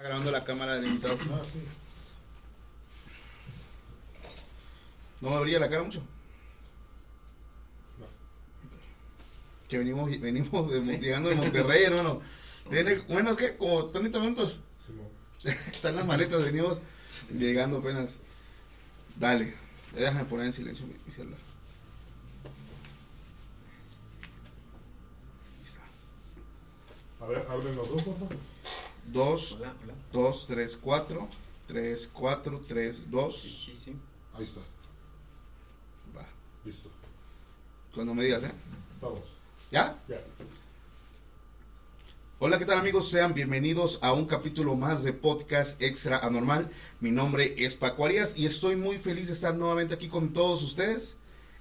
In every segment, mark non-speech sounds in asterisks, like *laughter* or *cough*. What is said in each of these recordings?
grabando la cámara del invitado. ¿No me abría la cara mucho? Que venimos, venimos de- Sí. llegando de Monterrey, hermano. Viene, bueno, es que como 30 minutos. *laughs* Están las maletas, venimos llegando apenas. Dale, déjame poner en silencio mi, mi celular. Ahí está. A ver, hablen los dos, por favor. 2, Hola, hola. 2, 3, 4. 3, 4, 3, Sí, 2. sí, sí. Ahí está, Va. listo. Cuando me digas, ¿eh? Estamos. ¿Ya? Ya. Hola, ¿qué tal amigos? Sean bienvenidos a un capítulo más de Podcast Extra Anormal. Mi nombre es Paco Arias y estoy muy feliz de estar nuevamente aquí con todos ustedes.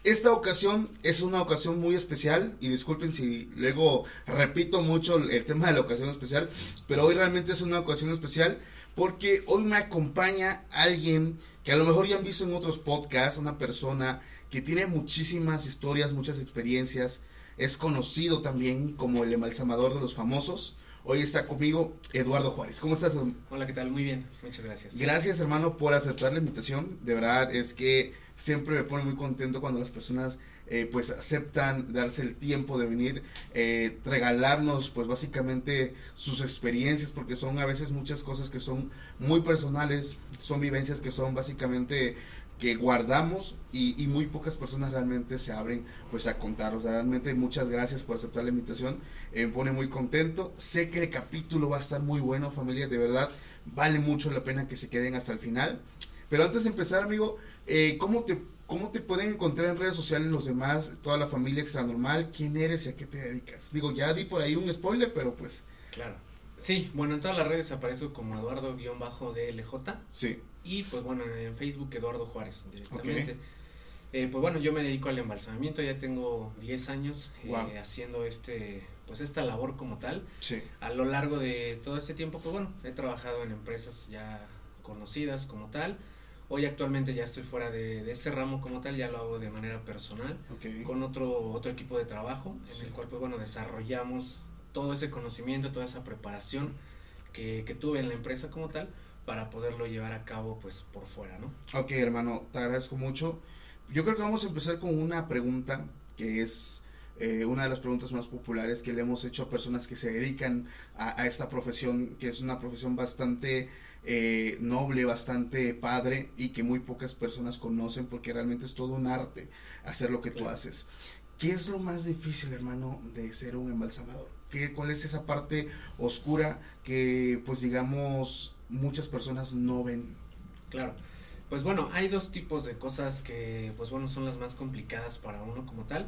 Esta ocasión es una ocasión muy especial y disculpen si luego repito mucho el, tema de la ocasión especial, pero hoy realmente es una ocasión especial porque hoy me acompaña alguien que a lo mejor ya han visto en otros podcasts, una persona que tiene muchísimas historias, muchas experiencias, es conocido también como el embalsamador de los famosos. Hoy está conmigo Eduardo Juárez. ¿Cómo estás? Hola, ¿qué tal? Muy bien, muchas gracias. Gracias hermano por aceptar la invitación. De verdad es que siempre me pone muy contento cuando las personas eh, pues aceptan darse el tiempo de venir, eh, regalarnos pues básicamente sus experiencias porque son a veces muchas cosas que son muy personales, son vivencias que son básicamente que guardamos y, muy pocas personas realmente se abren pues a contar. Realmente muchas gracias por aceptar la invitación. Eh, me pone muy contento. Sé que el capítulo va a estar muy bueno, familia. De verdad, vale mucho la pena que se queden hasta el final. Pero antes de empezar, amigo, eh, ¿cómo, te, ¿cómo te pueden encontrar en redes sociales los demás, toda la familia extra normal? ¿Quién eres y a qué te dedicas? Digo, ya di por ahí un spoiler, pero pues Claro. Sí, bueno, en todas las redes aparezco como Eduardo-DLJ sí. y pues bueno, en Facebook Eduardo Juárez directamente. Eh, pues bueno, yo me dedico al embalsamamiento, ya tengo 10 años eh, haciendo este pues esta labor como tal. Sí, A lo largo de todo este tiempo, pues bueno, he trabajado en empresas ya conocidas como tal. Hoy actualmente ya estoy fuera de, de ese ramo como tal, ya lo hago de manera personal. con otro, otro equipo de trabajo, Sí. en el cual pues bueno, desarrollamos todo ese conocimiento, toda esa preparación que, que tuve en la empresa como tal para poderlo llevar a cabo pues por fuera, ¿no? Ok, hermano, te agradezco mucho. Yo creo que vamos a empezar con una pregunta que es eh, una de las preguntas más populares que le hemos hecho a personas que se dedican a, a esta profesión, que es una profesión bastante eh, noble, bastante padre y que muy pocas personas conocen porque realmente es todo un arte hacer lo que tú Claro. haces. ¿Qué es lo más difícil, hermano, de ser un embalsamador? ¿Qué, ¿Cuál es esa parte oscura que, pues digamos, muchas personas no ven? Claro. Pues bueno, hay dos tipos de cosas que pues bueno son las más complicadas para uno como tal.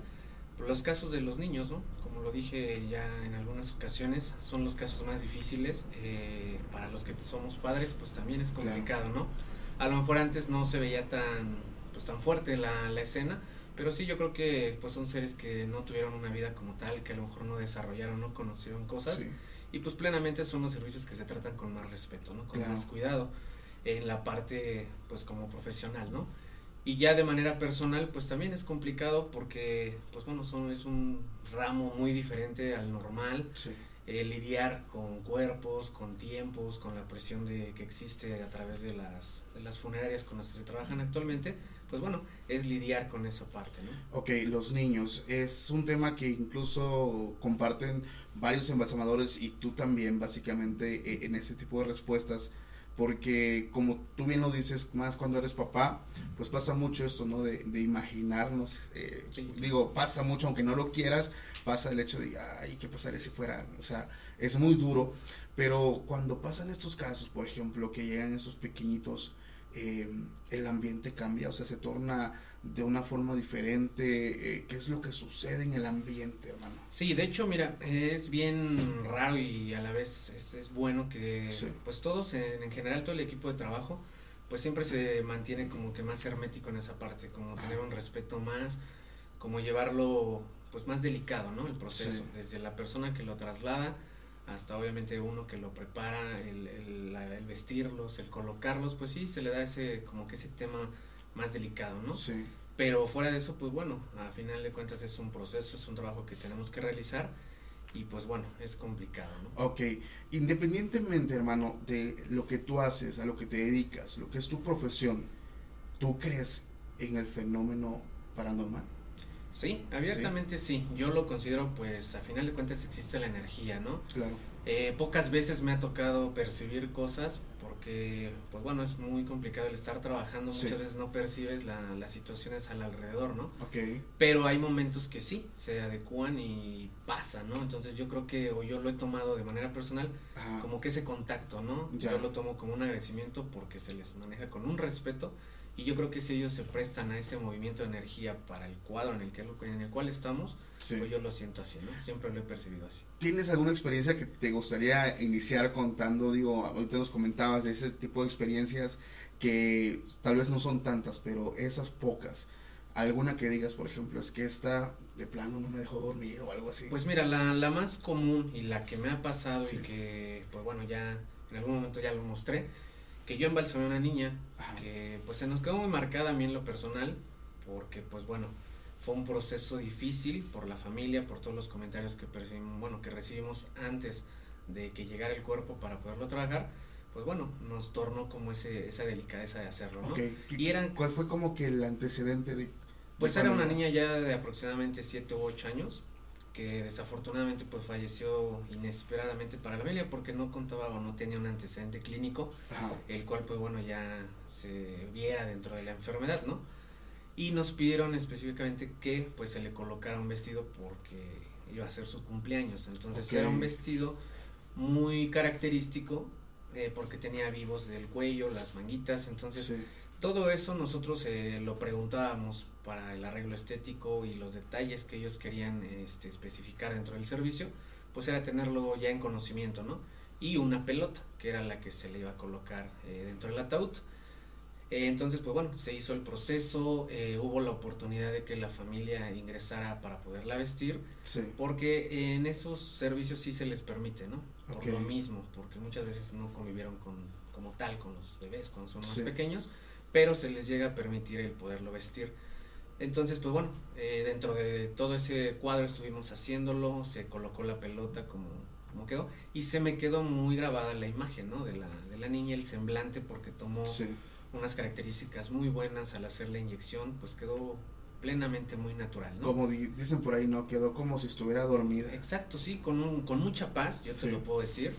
Los casos de los niños, ¿no? Como lo dije ya en algunas ocasiones, son los casos más difíciles. eh, para los que somos padres, pues también es Claro. complicado, ¿no? A lo mejor antes no se veía tan, pues, tan fuerte la, la escena, pero sí yo creo que pues son seres que no tuvieron una vida como tal, que a lo mejor no desarrollaron, no conocieron cosas. Sí. Y pues plenamente son los servicios que se tratan con más respeto, ¿no? Con Claro. más cuidado en la parte pues como profesional, ¿no? Y ya de manera personal pues también es complicado porque pues bueno, son, es un ramo muy diferente al normal, Sí. eh, lidiar con cuerpos, con tiempos, con la presión de que existe a través de las, de las funerarias con las que se trabajan actualmente, pues bueno, es lidiar con esa parte, ¿no? Ok, los niños. Es un tema que incluso comparten varios embalsamadores y tú también, básicamente, eh, en ese tipo de respuestas. Porque, como tú bien lo dices, más cuando eres papá, pues pasa mucho esto, ¿no? De, de imaginarnos. eh, Sí. Digo, pasa mucho, aunque no lo quieras, pasa el hecho de, ay, ¿qué pasaría si fuera? O sea, es muy duro. Pero cuando pasan estos casos, por ejemplo, que llegan esos pequeñitos, eh, el ambiente cambia, o sea, se torna de una forma diferente. eh, ¿Qué es lo que sucede en el ambiente, hermano? Sí, de hecho, mira, es bien raro y a la vez es, es bueno que Sí. pues todos, en, en general todo el equipo de trabajo, pues siempre se mantiene como que más hermético en esa parte, como tener un respeto más, como llevarlo pues más delicado, ¿no? El proceso, Sí. desde la persona que lo traslada hasta obviamente uno que lo prepara, el, el vestirlos, el colocarlos, pues sí, se le da ese como que ese tema más delicado, ¿no? Sí, Pero fuera de eso, pues bueno, a final de cuentas es un proceso, es un trabajo que tenemos que realizar y pues bueno, es complicado, ¿no? Ok, independientemente, hermano, de lo que tú haces, a lo que te dedicas, lo que es tu profesión, ¿tú crees en el fenómeno paranormal? Sí, abiertamente sí. Yo lo considero, pues, a final de cuentas existe la energía, ¿no? Claro. Eh, pocas veces me ha tocado percibir cosas porque, pues bueno, es muy complicado el estar trabajando, Sí. muchas veces no percibes la, las situaciones al alrededor, ¿no? Ok, Pero hay momentos que sí, se adecúan y pasa, ¿no? Entonces yo creo que, o yo lo he tomado de manera personal, ajá, como que ese contacto, ¿no? Ya. Yo lo tomo como un agradecimiento porque se les maneja con un respeto y yo creo que si ellos se prestan a ese movimiento de energía para el cuadro en el, que, en el cual estamos, sí. pues yo lo siento así, ¿no? Siempre lo he percibido así. ¿Tienes alguna experiencia que te gustaría iniciar contando? Digo, ahorita nos comentabas de ese tipo de experiencias que tal vez no son tantas, pero esas pocas. Alguna que digas, por ejemplo, es que esta de plano no me dejó dormir o algo así. Pues mira, la, la más común y la que me ha pasado Sí. y que, pues bueno, ya en algún momento ya lo mostré, que yo embalsamé a una niña Ajá. que pues se nos quedó muy marcada a mí en lo personal, porque pues bueno, fue un proceso difícil por la familia, por todos los comentarios que percibimos, bueno, que recibimos antes de que llegara el cuerpo para poderlo trabajar, pues bueno, nos tornó como ese, esa delicadeza de hacerlo, ¿no? Ok, ¿qué- Y eran- ¿Cuál fue como que el antecedente de...? Pues era una niña ya de aproximadamente 7 u 8 años que desafortunadamente pues falleció inesperadamente para la familia porque no contaba o no tenía un antecedente clínico Ajá, el cual pues bueno ya se viera dentro de la enfermedad, ¿no? Y nos pidieron específicamente que pues se le colocara un vestido porque iba a ser su cumpleaños, entonces era un vestido muy característico eh, porque tenía vivos del cuello, las manguitas, entonces sí. Todo eso nosotros eh, lo preguntábamos para el arreglo estético y los detalles que ellos querían este, especificar dentro del servicio, pues era tenerlo ya en conocimiento, ¿no? Y una pelota, que era la que se le iba a colocar eh, dentro del ataúd. Eh, entonces, pues bueno, se hizo el proceso, eh, hubo la oportunidad de que la familia ingresara para poderla vestir, Sí. porque en esos servicios sí se les permite, ¿no? Por lo mismo, porque muchas veces no convivieron con, como tal con los bebés cuando son más Sí. pequeños, pero se les llega a permitir el poderlo vestir. Entonces, pues bueno, eh, dentro de todo ese cuadro estuvimos haciéndolo, se colocó la pelota como, como quedó, y se me quedó muy grabada la imagen, ¿no? De la, de la niña, el semblante, porque tomó Sí. unas características muy buenas al hacer la inyección, pues quedó plenamente muy natural, ¿no? Como di- dicen por ahí, ¿no? Quedó como si estuviera dormida. Exacto, sí, con, un, con mucha paz, yo te Sí. lo puedo decir,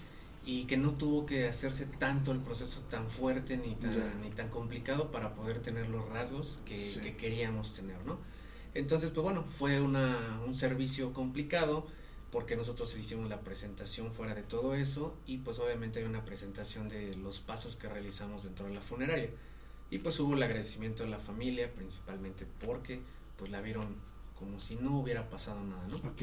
y que no tuvo que hacerse tanto el proceso tan fuerte ni tan, Ya. ni tan complicado para poder tener los rasgos que, Sí. que queríamos tener, ¿no? Entonces, pues bueno, fue una, un servicio complicado porque nosotros hicimos la presentación fuera de todo eso y pues obviamente hay una presentación de los pasos que realizamos dentro de la funeraria. Y pues hubo el agradecimiento de la familia, principalmente porque pues la vieron como si no hubiera pasado nada, ¿no? Ok.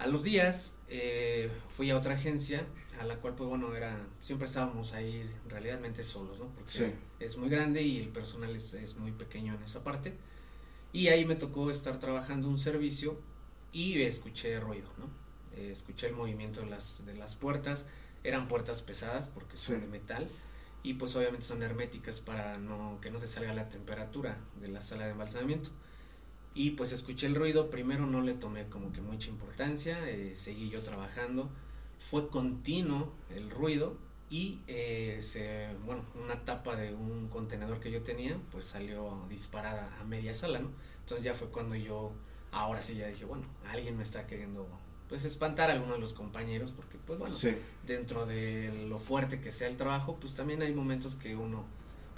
A los días eh, fui a otra agencia, a la cual pues bueno, era, siempre estábamos ahí realmente solos, ¿no? Porque Sí. es muy grande y el personal es, es muy pequeño en esa parte. Y ahí me tocó estar trabajando un servicio y escuché ruido, ¿no? Eh, escuché el movimiento de las, de las puertas, eran puertas pesadas porque son Sí. de metal y pues obviamente son herméticas para no, que no se salga la temperatura de la sala de embalsamamiento. Y pues escuché el ruido, primero no le tomé como que mucha importancia, eh, seguí yo trabajando, fue continuo el ruido y eh, se, bueno, una tapa de un contenedor que yo tenía pues salió disparada a media sala, ¿no? Entonces ya fue cuando yo, ahora sí ya dije, bueno, alguien me está queriendo pues espantar a alguno de los compañeros porque pues bueno, Sí. dentro de lo fuerte que sea el trabajo, pues también hay momentos que uno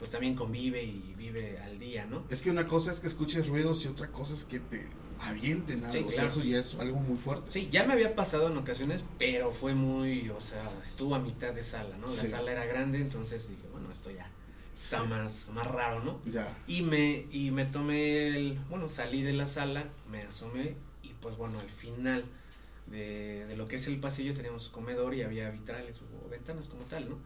pues también convive y vive al día, ¿no? Es que una cosa es que escuches ruidos y otra cosa es que te avienten algo. Sí, O sea, eso ya es algo muy fuerte. Sí, ya me había pasado en ocasiones, pero fue muy, o sea, estuvo a mitad de sala, ¿no? La Sí. sala era grande, entonces dije, bueno, esto ya está Sí. más, más raro, ¿no? Ya. Y me, y me tomé el, bueno, salí de la sala, me asomé y pues bueno, al final de, de lo que es el pasillo teníamos comedor y había vitrales o ventanas como tal, ¿no?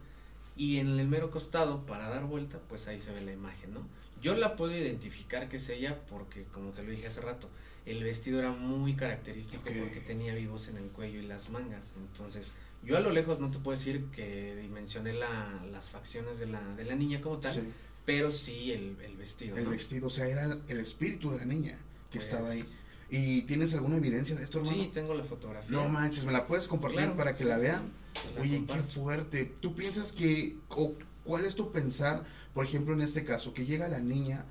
Y en el mero costado, para dar vuelta, pues ahí se ve la imagen, ¿no? Yo la puedo identificar que es ella porque, como te lo dije hace rato, el vestido era muy característico porque tenía vivos en el cuello y las mangas. Entonces, yo a lo lejos no te puedo decir que dimensioné la, las facciones de la, de la niña como tal, Sí. pero sí el, el vestido. El ¿no? vestido, o sea, era el espíritu de la niña que Pues, estaba ahí. ¿Y tienes alguna evidencia de esto, hermano? Sí, tengo la fotografía. No manches, ¿me la puedes compartir Claro, para que sí, la vean? sí, Oye, qué fuerte. ¿Tú piensas que, o cuál es tu pensar, por ejemplo, en este caso, que llega la niña,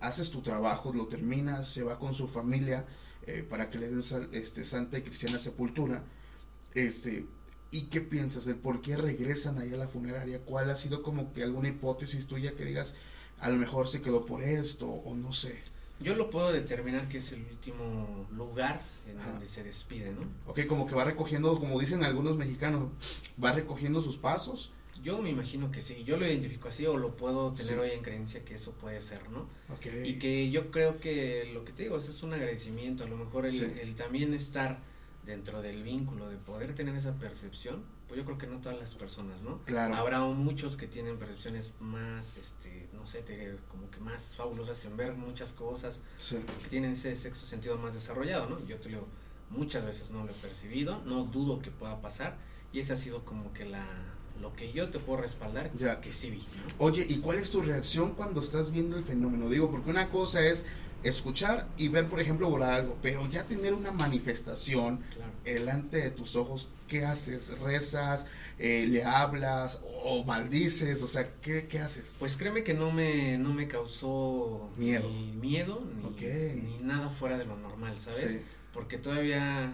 haces tu trabajo, lo terminas, se va con su familia eh, para que le den sal- este, santa y cristiana sepultura, este, ¿y qué piensas del por qué regresan ahí a la funeraria? ¿Cuál ha sido como que alguna hipótesis tuya que digas, a lo mejor se quedó por esto, o no sé? Yo lo puedo determinar que es el último lugar en Ajá. donde se despide, ¿no? Ok, como que va recogiendo, como dicen algunos mexicanos, va recogiendo sus pasos. Yo me imagino que sí, yo lo identifico así o lo puedo tener Sí. hoy en creencia que eso puede ser, ¿no? Ok. Y que yo creo que lo que te digo es, es un agradecimiento, a lo mejor el, Sí. el también estar dentro del vínculo, de poder tener esa percepción, pues yo creo que no todas las personas, ¿no? Claro. Habrá muchos que tienen percepciones más, este, no sé, te- como que más fabulosas en ver muchas cosas, Sí. que tienen ese sexto sentido más desarrollado, ¿no? Yo te digo, muchas veces no lo he percibido, no dudo que pueda pasar, y esa ha sido como que la, lo que yo te puedo respaldar, Ya. que sí vi, ¿no? Oye, ¿y cuál es tu reacción cuando estás viendo el fenómeno? Digo, porque una cosa es escuchar y ver, por ejemplo, volar algo, pero ya tener una manifestación Claro. delante de tus ojos, ¿qué haces? ¿Rezas? Eh, ¿Le hablas? ¿O maldices? O sea, ¿qué, qué haces? Pues créeme que no me, no me causó Miedo. ni miedo ni, nada fuera de lo normal, ¿sabes? Sí. Porque todavía,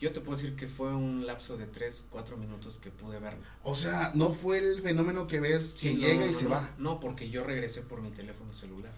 yo te puedo decir que fue un lapso de 3, 4 minutos que pude verlo. O sea, no fue el fenómeno que ves que no, llega y no, se no, va. No, porque yo regresé por mi teléfono celular.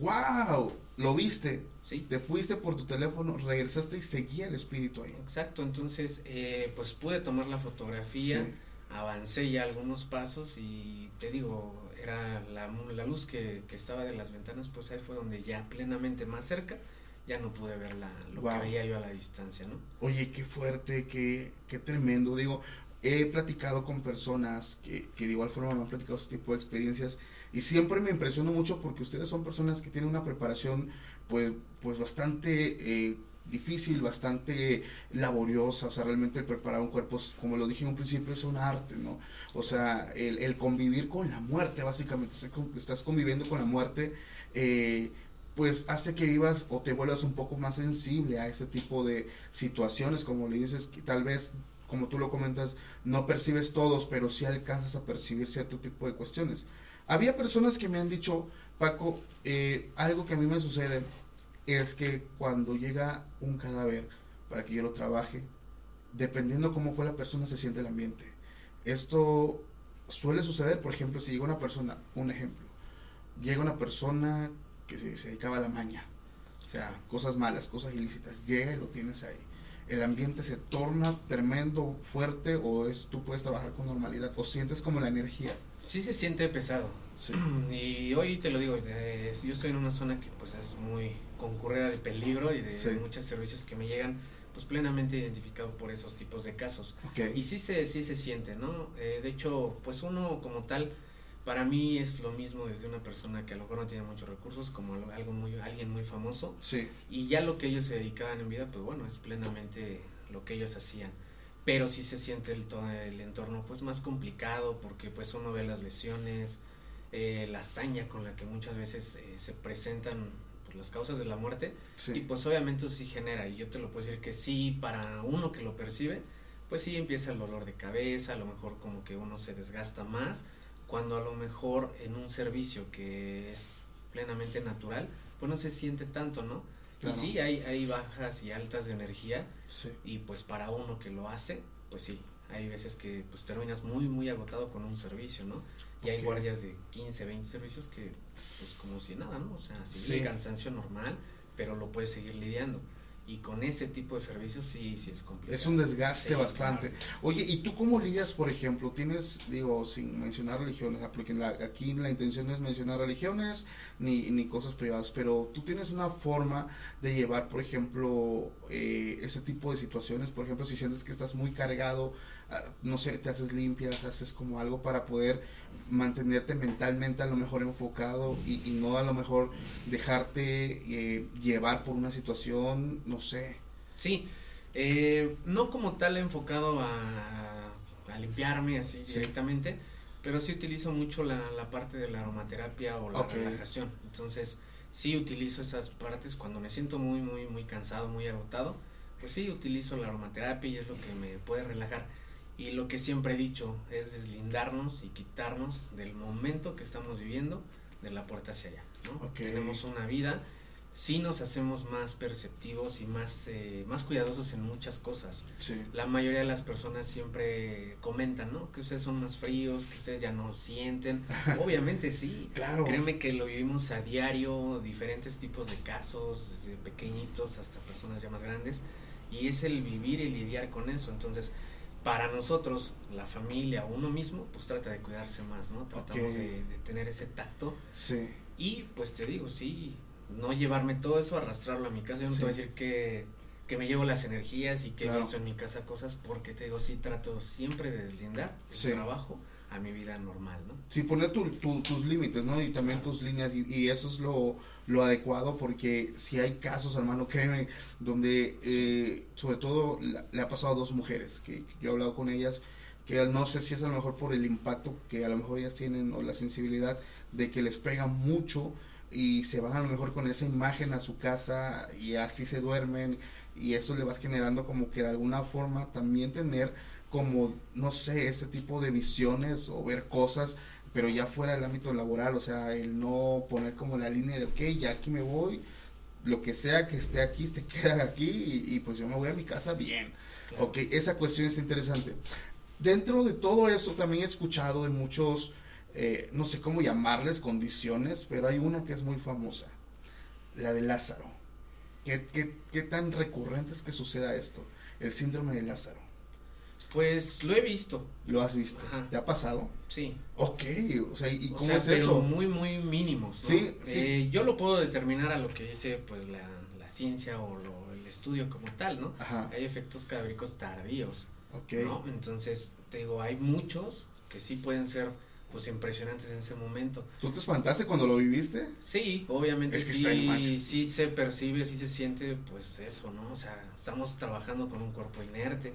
¡Wow! Lo viste. Sí, Te fuiste por tu teléfono, regresaste y seguía el espíritu ahí. exacto. Entonces, eh, pues pude tomar la fotografía, Sí. avancé ya algunos pasos y te digo, era la, la luz que, que estaba de las ventanas, pues ahí fue donde ya plenamente más cerca, ya no pude ver la, lo Wow. que veía yo a la distancia, ¿no? Oye, qué fuerte, qué, qué tremendo. Digo, he platicado con personas que, de igual forma me han platicado este tipo de experiencias y siempre me impresiono mucho porque ustedes son personas que tienen una preparación pues, pues bastante eh, difícil, bastante laboriosa. O sea, realmente el preparar un cuerpo, como lo dije en un principio, es un arte, ¿no? O sea, el, convivir con la muerte, básicamente, estás conviviendo con la muerte. eh, pues hace que vivas o te vuelvas un poco más sensible a ese tipo de situaciones, como le dices, tal vez, como tú lo comentas, no percibes todos, pero sí alcanzas a percibir cierto tipo de cuestiones. Había personas que me han dicho, Paco, eh, algo que a mí me sucede es que cuando llega un cadáver para que yo lo trabaje, dependiendo cómo fue la persona, se siente el ambiente. Esto suele suceder, por ejemplo, si llega una persona, un ejemplo, llega una persona que se, se dedicaba a la maña, o sea, cosas malas, cosas ilícitas, llega y lo tienes ahí. El ambiente se torna tremendo, fuerte, o es tú puedes trabajar con normalidad, o sientes como la energía. Sí se siente pesado. Sí. *clears throat* Y hoy te lo digo, eh, yo estoy en una zona que pues es muy concurrida de peligro y de Sí. muchos servicios que me llegan pues plenamente identificado por esos tipos de casos. Ok. Y sí se, sí se siente, ¿no? Eh, de hecho, pues uno como tal, para mí es lo mismo desde una persona que a lo mejor no tiene muchos recursos, como algo- muy, alguien muy famoso, Sí, y ya lo que ellos se dedicaban en vida, pues bueno, es plenamente lo que ellos hacían. Pero sí se siente el, el entorno pues más complicado porque pues uno ve las lesiones, eh, la hazaña con la que muchas veces eh, se presentan pues, las causas de la muerte y sí. pues obviamente eso sí genera y yo te lo puedo decir que sí para uno que lo percibe pues sí empieza el dolor de cabeza, a lo mejor como que uno se desgasta más cuando a lo mejor en un servicio que es plenamente natural pues no se siente tanto, ¿no? Claro. Y sí, hay, hay bajas y altas de energía sí. y pues para uno que lo hace, pues sí, hay veces que pues terminas muy muy agotado con un servicio, ¿no? Y hay guardias de 15, 20 servicios que pues como si nada, ¿no? O sea, sí, Sí. cansancio normal, pero lo puedes seguir lidiando. Y con ese tipo de servicios sí, sí es complicado. Es un desgaste Sí, bastante. claro. Oye, ¿y tú cómo lidias, por ejemplo? Tienes, digo, sin mencionar religiones, ah, porque la- aquí la intención no es mencionar religiones ni, ni cosas privadas, pero tú tienes una forma de llevar, por ejemplo, eh, ese tipo de situaciones. Por ejemplo, si sientes que estás muy cargado, no sé, te haces limpias, haces como algo para poder mantenerte mentalmente a lo mejor enfocado y, y no a lo mejor dejarte eh, llevar por una situación, no sé. Sí, eh, no como tal enfocado a, a limpiarme así Sí. directamente, pero sí utilizo mucho la, la parte de la aromaterapia o la relajación. Entonces, sí utilizo esas partes cuando me siento muy, muy, muy cansado, muy agotado. Pues sí, utilizo la aromaterapia y es lo que me puede relajar. Y lo que siempre he dicho es deslindarnos y quitarnos del momento que estamos viviendo de la puerta hacia allá. ¿no? Tenemos una vida sí nos hacemos más perceptivos y más, eh, más cuidadosos en muchas cosas. La mayoría de las personas siempre comentan, ¿no? Que ustedes son más fríos, que ustedes ya no sienten. *laughs* Obviamente sí. Claro. Créeme que lo vivimos a diario, diferentes tipos de casos, desde pequeñitos hasta personas ya más grandes. Y es el vivir y lidiar con eso. Entonces, para nosotros, la familia, uno mismo, pues trata de cuidarse más, ¿no? Tratamos de, de, tener ese tacto. Sí. Y pues te digo, sí, no llevarme todo eso, arrastrarlo a mi casa. Yo no te voy a decir que, que, me llevo las energías y que he visto en mi casa cosas, porque te digo, sí trato siempre de deslindar el trabajo a mi vida normal, ¿no? Sí, poner tus límites, ¿no? Y también tus líneas, y, eso es lo, lo, adecuado, porque si hay casos, hermano, créeme, donde eh, sobre todo le ha pasado a dos mujeres, que, yo he hablado con ellas, que no sé si es a lo mejor por el impacto que a lo mejor ellas tienen o la sensibilidad de que les pega mucho y se van a lo mejor con esa imagen a su casa y así se duermen y eso le vas generando como que de alguna forma también tener como, no sé, ese tipo de visiones o ver cosas, pero ya fuera del ámbito laboral, o sea, el no poner como la línea de, ok, ya aquí me voy, lo que sea que esté aquí, te *laughs* queda aquí y, pues yo me voy a mi casa bien. Ok, esa cuestión es interesante. Dentro de todo eso también he escuchado de muchos eh, no sé cómo llamarles condiciones, pero hay una que es muy famosa, la de Lázaro. ¿Qué, qué, tan recurrente es que suceda esto? El síndrome de Lázaro. Pues lo he visto. ¿Lo has visto? ¿Te ha pasado? Sí. Ok, o sea, ¿y cómo es pero eso? muy, muy mínimos. Sí, eh, yo lo puedo determinar a lo que dice pues la, la ciencia o el estudio como tal, ¿no? Hay efectos cadavéricos tardíos. Ok. Entonces, te digo, hay muchos que sí pueden ser pues impresionantes en ese momento. ¿Tú te espantaste cuando lo viviste? Sí, obviamente es que sí, sí se percibe, sí se siente pues eso, ¿no? O sea, estamos trabajando con un cuerpo inerte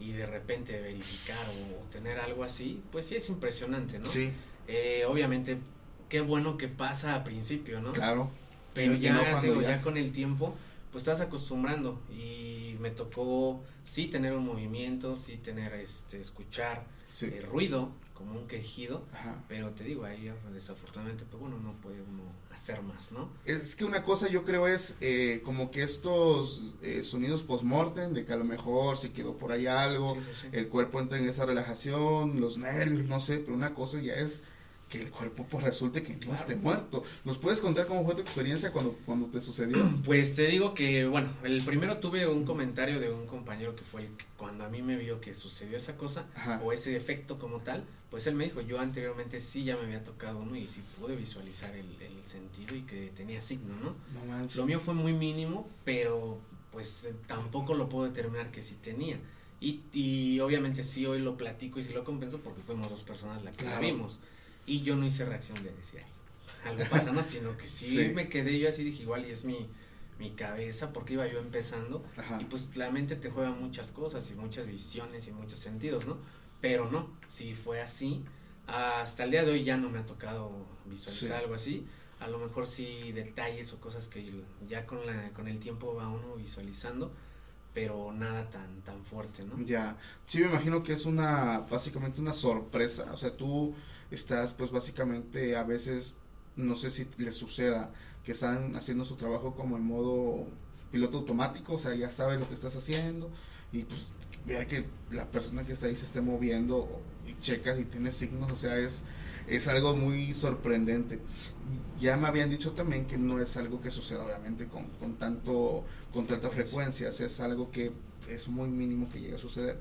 y de repente verificar o, tener algo así, pues sí es impresionante, ¿no? Sí. Eh, obviamente, qué bueno que pasa a principio, ¿no? Claro. Pero ya, ya... ya con el tiempo, pues estás acostumbrando y me tocó sí tener un movimiento, sí tener este escuchar el ruido, como un quejido, pero te digo, ahí desafortunadamente, pues bueno, no puede uno hacer más, ¿no? Es que una cosa yo creo es eh, como que estos eh, sonidos post-mortem, de que a lo mejor se quedó por ahí algo, el cuerpo entra en esa relajación, los nervios, no sé, pero una cosa ya es que el cuerpo pues resulte que no esté muerto. ¿Nos puedes contar cómo fue tu experiencia cuando, cuando te sucedió? *clears throat* Pues te digo que, bueno, el primero tuve un comentario de un compañero que fue el que cuando a mí me vio que sucedió esa cosa o ese efecto como tal, pues él me dijo, yo anteriormente sí ya me había tocado uno y sí pude visualizar el, sentido y que tenía signo, ¿no? no lo mío fue muy mínimo, pero pues eh, tampoco lo puedo determinar que sí tenía. Y, y obviamente sí hoy lo platico y sí lo compenso porque fuimos dos personas las que la vimos. Y yo no hice reacción de decir, algo pasa, ¿no? Sino que sí, me quedé yo así, dije, igual y es mi, mi cabeza, porque iba yo empezando. Y pues la mente te juega muchas cosas y muchas visiones y muchos sentidos, ¿no? Pero no, si fue así. Hasta el día de hoy ya no me ha tocado visualizar algo así. A lo mejor sí detalles o cosas que ya con, la, con el tiempo va uno visualizando pero nada tan tan fuerte, ¿no? Ya, sí me imagino que es una básicamente una sorpresa, o sea, tú estás pues básicamente a veces, no sé si les suceda, que están haciendo su trabajo como en modo piloto automático, o sea, ya sabes lo que estás haciendo y pues ver que la persona que está ahí se esté moviendo y checas y tiene signos, o sea, es, es algo muy sorprendente. Ya me habían dicho también que no es algo que suceda obviamente con, con, tanto, con tanta frecuencia, es algo que es muy mínimo que llegue a suceder.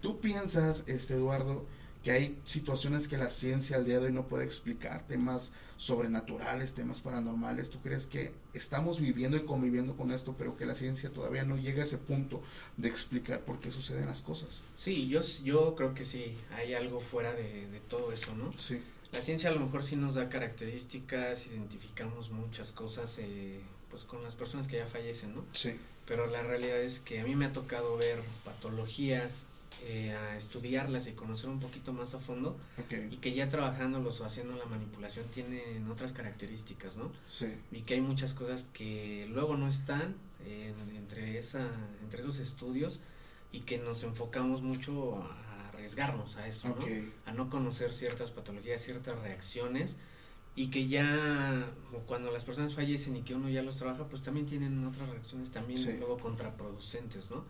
¿Tú piensas, este Eduardo, que hay situaciones que la ciencia al día de hoy no puede explicar, temas sobrenaturales, temas paranormales. ¿Tú crees que estamos viviendo y conviviendo con esto, pero que la ciencia todavía no llega a ese punto de explicar por qué suceden las cosas? Sí, yo, yo creo que sí, hay algo fuera de, todo eso, ¿no? Sí. La ciencia a lo mejor sí nos da características, identificamos muchas cosas, eh, pues con las personas que ya fallecen, ¿no? Sí. Pero la realidad es que a mí me ha tocado ver patologías eh, a estudiarlas y conocer un poquito más a fondo y que ya trabajándolos o haciendo la manipulación tienen otras características, ¿no? Sí. Y que hay muchas cosas que luego no están en- entre, esa, entre esos estudios y que nos enfocamos mucho a arriesgarnos a eso, ¿no? A no conocer ciertas patologías, ciertas reacciones y que ya cuando las personas fallecen y que uno ya los trabaja, pues también tienen otras reacciones también Sí. luego contraproducentes, ¿no?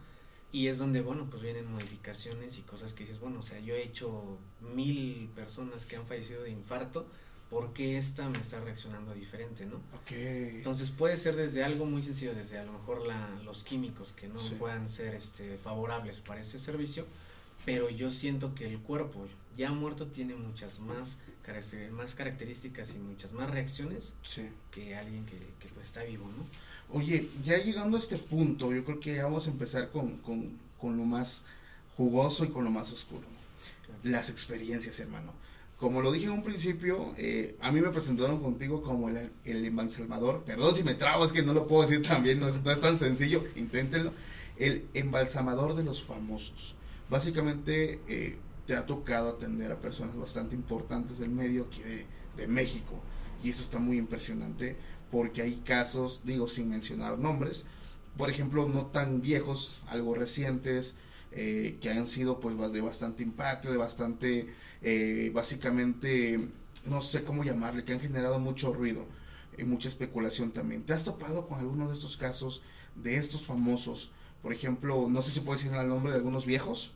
Y es donde, bueno, pues vienen modificaciones y cosas que dices, bueno, o sea, yo he hecho mil personas que han fallecido de infarto, ¿por qué esta me está reaccionando diferente, no? Entonces puede ser desde algo muy sencillo, desde a lo mejor la, los químicos que no Sí. puedan ser este, favorables para ese servicio, pero yo siento que el cuerpo ya muerto tiene muchas más, más características y muchas más reacciones Sí. que alguien que, que, pues, está vivo, ¿no? Oye, ya llegando a este punto, yo creo que ya vamos a empezar con, con, con lo más jugoso y con lo más oscuro. Las experiencias, hermano. Como lo dije en un principio, eh, a mí me presentaron contigo como el, el embalsamador. Perdón si me trabo, es que no lo puedo decir también, no es, no es tan sencillo, inténtenlo. El embalsamador de los famosos. Básicamente eh, te ha tocado atender a personas bastante importantes del medio aquí de, de México. Y eso está muy impresionante porque hay casos, digo sin mencionar nombres, por ejemplo, no tan viejos, algo recientes, eh, que han sido pues de bastante impacto, de bastante, eh, básicamente, no sé cómo llamarle, que han generado mucho ruido y mucha especulación también. ¿Te has topado con alguno de estos casos, de estos famosos? Por ejemplo, no sé si puedes decir el nombre de algunos viejos.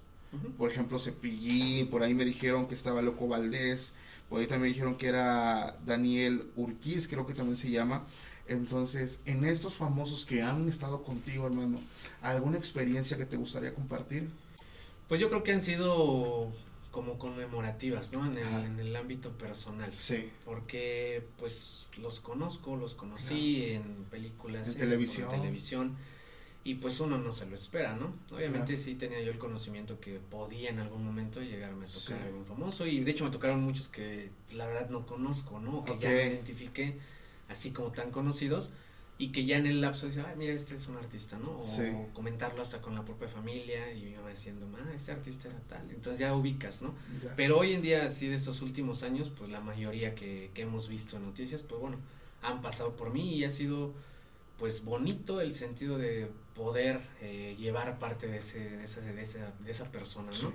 Por ejemplo, Cepillín, por ahí me dijeron que estaba Loco Valdés, por ahí también dijeron que era Daniel Urquiz, creo que también se llama. Entonces, en estos famosos que han estado contigo, hermano, ¿alguna experiencia que te gustaría compartir? Pues yo creo que han sido como conmemorativas, ¿no? En el, en el ámbito personal. Sí, Porque pues los conozco, los conocí en películas, En en- televisión, y pues uno no se lo espera, ¿no? Obviamente Claro. sí tenía yo el conocimiento que podía en algún momento llegarme a tocar Sí. algún famoso, y de hecho me tocaron muchos que la verdad no conozco, ¿no? Que ya me identifiqué así como tan conocidos, y que ya en el lapso decía, ay, mira, este es un artista, ¿no? O Sí. comentarlo hasta con la propia familia, y mi mamá diciendo, ah, ese artista era tal, entonces ya ubicas, ¿no? ya. Pero hoy en día, sí, de estos últimos años, pues la mayoría que, que hemos visto en noticias, pues bueno, han pasado por mí y ha sido pues bonito el sentido de poder eh, llevar parte de, ese, de, esa, de, esa, de esa persona, ¿no? Sí.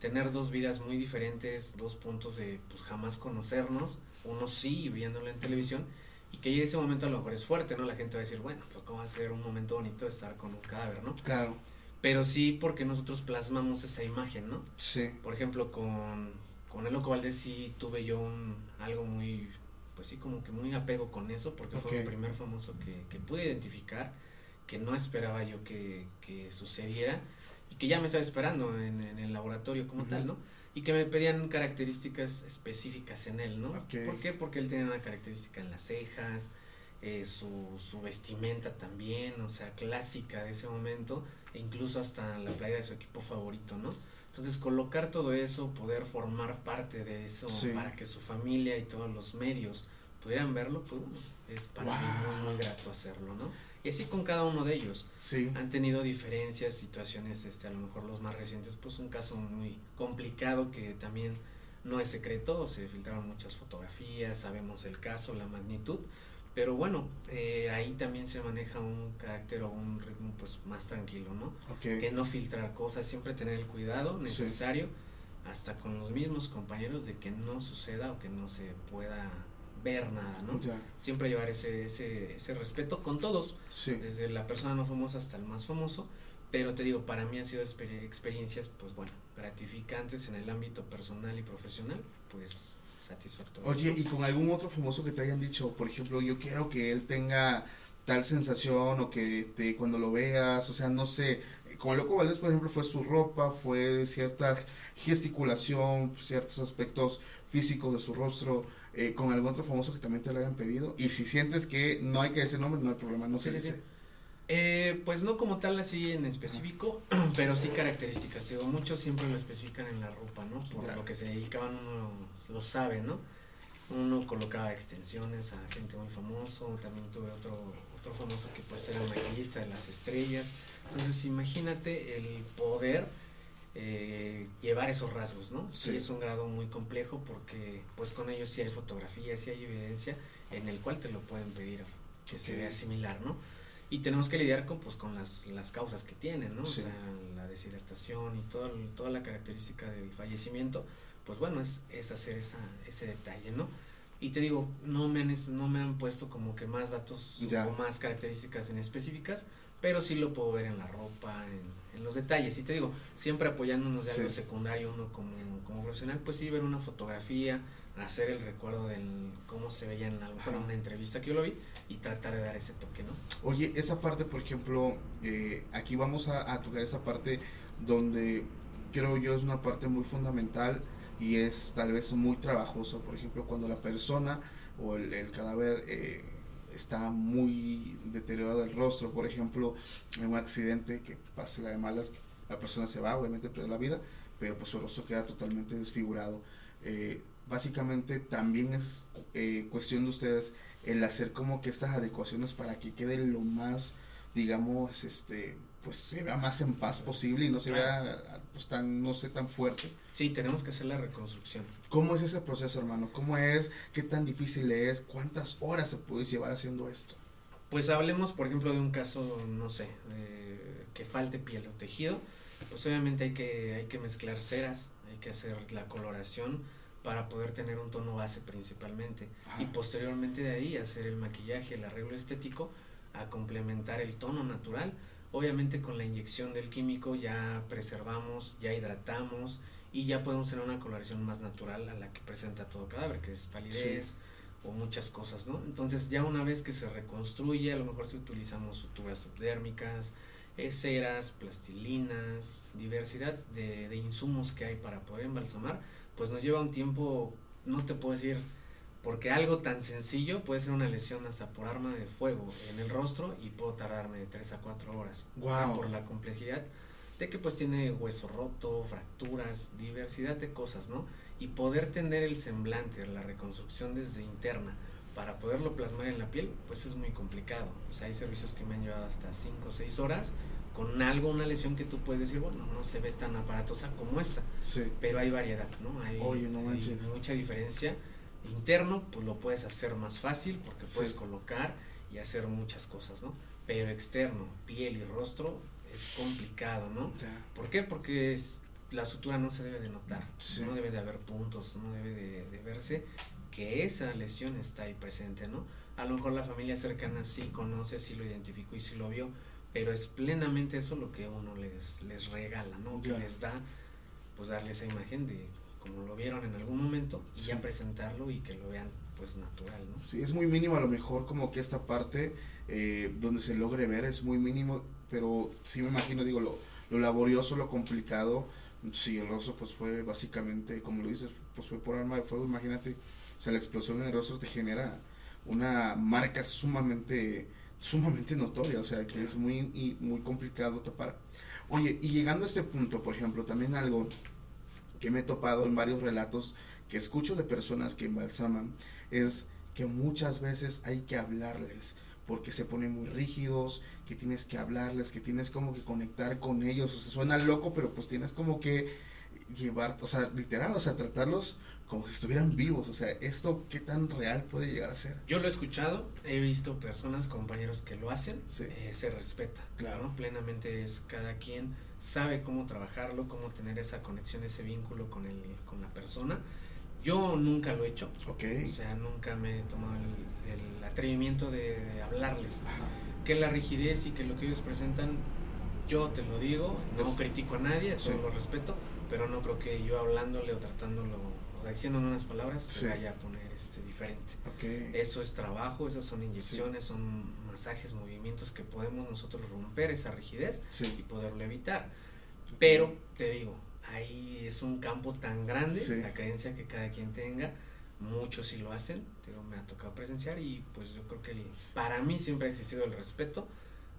Tener dos vidas muy diferentes, dos puntos de pues jamás conocernos, uno sí viéndolo en televisión, y que llegue ese momento a lo mejor es fuerte, ¿no? La gente va a decir, bueno, pues cómo va a ser un momento bonito estar con un cadáver, ¿no? Claro, Pero sí porque nosotros plasmamos esa imagen, ¿no? sí, Por ejemplo, con, con el Loco Valdés sí tuve yo un, algo muy, pues sí, como que muy apego con eso, porque fue el primer famoso que, que pude identificar, que no esperaba yo que, que sucediera, y que ya me estaba esperando en, en el laboratorio como tal, ¿no? Y que me pedían características específicas en él, ¿no? ¿Por qué? Porque él tenía una característica en las cejas, eh, su, su vestimenta también, o sea, clásica de ese momento, e incluso hasta la playa de su equipo favorito, ¿no? Entonces, colocar todo eso, poder formar parte de eso Sí. para que su familia y todos los medios pudieran verlo, pues es para mí Wow. muy, muy grato hacerlo, ¿no? Y así con cada uno de ellos. sí, Han tenido diferencias, situaciones, este, a lo mejor los más recientes, pues un caso muy complicado que también no es secreto, se filtraron muchas fotografías, sabemos el caso, la magnitud, pero bueno, eh, ahí también se maneja un carácter o un ritmo pues más tranquilo, ¿no? ok, Que no filtrar cosas, siempre tener el cuidado Sí. necesario, hasta con los mismos compañeros, de que no suceda o que no se pueda ver nada, ¿no? ya, Siempre llevar ese, ese, ese respeto con todos, sí, desde la persona más famosa hasta el más famoso, pero te digo, para mí han sido exper- experiencias, pues bueno, gratificantes en el ámbito personal y profesional, pues satisfactorias. Oye. ¿y con algún otro famoso que te hayan dicho, por ejemplo, yo quiero que él tenga tal sensación o que te, cuando lo veas, o sea, no sé, con Loco Valdés, por ejemplo, fue su ropa, fue cierta gesticulación, ciertos aspectos físicos de su rostro, eh, con algún otro famoso que también te lo hayan pedido, y si sientes que no hay que decir nombre, no hay problema, no se Sí, dice. sí. Eh, pues no como tal así en específico, *clears throat* pero sí características. Digo, muchos siempre lo especifican en la ropa, ¿no? Por Ya. lo que se dedicaban uno lo sabe, ¿no? Uno colocaba extensiones a gente muy famoso, también tuve otro, otro famoso que pues era el maquillista de las estrellas. Entonces imagínate el poder eh, llevar esos rasgos, ¿no? Sí. Sí. es un grado muy complejo porque pues con ellos sí hay fotografía, sí hay evidencia en el cual te lo pueden pedir que se vea similar, ¿no? Y tenemos que lidiar con, pues, con las, las causas que tienen, ¿no? Sí. O sea, la deshidratación y todo toda la característica del fallecimiento, pues bueno, es, es hacer esa, ese detalle, ¿no? Y te digo, no me, han, no me han puesto como que más datos Ya. o más características en específicas, pero sí lo puedo ver en la ropa, en, en los detalles. Y te digo, siempre apoyándonos de Sí. algo secundario uno como, como profesional, pues sí ver una fotografía, hacer el recuerdo del cómo se veía en, a lo mejor en Ajá. una entrevista que yo lo vi y tratar de dar ese toque, ¿no? Oye, esa parte, por ejemplo, eh, aquí vamos a, a tocar esa parte donde creo yo es una parte muy fundamental y es tal vez muy trabajoso. Por ejemplo, cuando la persona o el, el cadáver eh, está muy deteriorado el rostro, por ejemplo, en un accidente que pase la de malas, la persona se va, obviamente pierde la vida, pero pues su rostro queda totalmente desfigurado. Eh, básicamente también es eh, cuestión de ustedes el hacer como que estas adecuaciones para que quede lo más, digamos, este, pues se vea más en paz posible y no se vea pues tan, no sé, tan fuerte. Sí, tenemos que hacer la reconstrucción. ¿Cómo es ese proceso, hermano? ¿Cómo es? ¿Qué tan difícil es? ¿Cuántas horas se puede llevar haciendo esto? Pues hablemos, por ejemplo, de un caso, no sé, de que falte piel o tejido. Pues obviamente hay que, hay que mezclar ceras, hay que hacer la coloración para poder tener un tono base principalmente. Ajá. Y posteriormente de ahí hacer el maquillaje, el arreglo estético a complementar el tono natural. Obviamente con la inyección del químico ya preservamos, ya hidratamos y ya podemos tener una coloración más natural a la que presenta todo cadáver, que es palidez Sí. o muchas cosas, ¿no? Entonces ya una vez que se reconstruye, a lo mejor si utilizamos suturas subdérmicas, eh, ceras, plastilinas, diversidad de, de insumos que hay para poder embalsamar, pues nos lleva un tiempo, no te puedo decir, porque algo tan sencillo puede ser una lesión hasta por arma de fuego en el rostro y puedo tardarme de 3 a 4 horas. Guau. Por la complejidad de que pues tiene hueso roto, fracturas, diversidad de cosas, ¿no? Y poder tener el semblante, la reconstrucción desde interna para poderlo plasmar en la piel, pues es muy complicado. O sea, hay servicios que me han llevado hasta 5 o 6 horas con algo, una lesión que tú puedes decir, bueno, no se ve tan aparatosa como esta, Sí. pero hay variedad, ¿no? Hay, Oye, no hay mucha diferencia. Interno, pues lo puedes hacer más fácil porque Sí. puedes colocar y hacer muchas cosas, ¿no? Pero externo, piel y rostro, es complicado, ¿no? ¿Por qué? Porque es- la sutura no se debe de notar, Sí. no debe de haber puntos, no debe de, de verse que esa lesión está ahí presente, ¿no? A lo mejor la familia cercana sí conoce, sí lo identificó y sí lo vio, pero es plenamente eso lo que uno les, les regala, ¿no? Que les da, pues darle esa imagen de como lo vieron en algún momento y Sí. ya presentarlo y que lo vean pues natural, ¿no? Sí, es muy mínimo a lo mejor como que esta parte eh, donde se logre ver es muy mínimo, pero sí me imagino, digo, lo, lo laborioso, lo complicado, si el rostro pues fue básicamente, como lo dices, pues fue por arma de fuego, imagínate, o sea, la explosión en el rostro te genera una marca sumamente, sumamente notoria, o sea, que es muy, y muy complicado tapar. Oye, y llegando a este punto, por ejemplo, también algo que me he topado en varios relatos que escucho de personas que embalsaman es que muchas veces hay que hablarles porque se ponen muy rígidos, que tienes que hablarles, que tienes como que conectar con ellos, o sea, suena loco, pero pues tienes como que llevar, o sea, literal, o sea, tratarlos como si estuvieran vivos, o sea, esto qué tan real puede llegar a ser. Yo lo he escuchado, he visto personas, compañeros que lo hacen, Sí. eh, se respeta, Claro. ¿no? Plenamente es cada quien sabe cómo trabajarlo, cómo tener esa conexión, ese vínculo con el, con la persona. Yo nunca lo he hecho, Ok. o sea, nunca me he tomado el, el atrevimiento de, de hablarles. Ajá. Que la rigidez y que lo que ellos presentan, yo te lo digo, no critico a nadie, a todos sí. lo respeto, pero no creo que yo hablándole o tratándolo o diciendo unas palabras Sí. se vaya a poner diferente. Ok. Eso es trabajo, esas son inyecciones, son masajes, movimientos que podemos nosotros romper esa rigidez y Sí. poderlo evitar. Pero te digo, ahí es un campo tan grande, Sí. la creencia que cada quien tenga, muchos sí lo hacen, digo, me ha tocado presenciar y pues yo creo que el- para mí siempre ha existido el respeto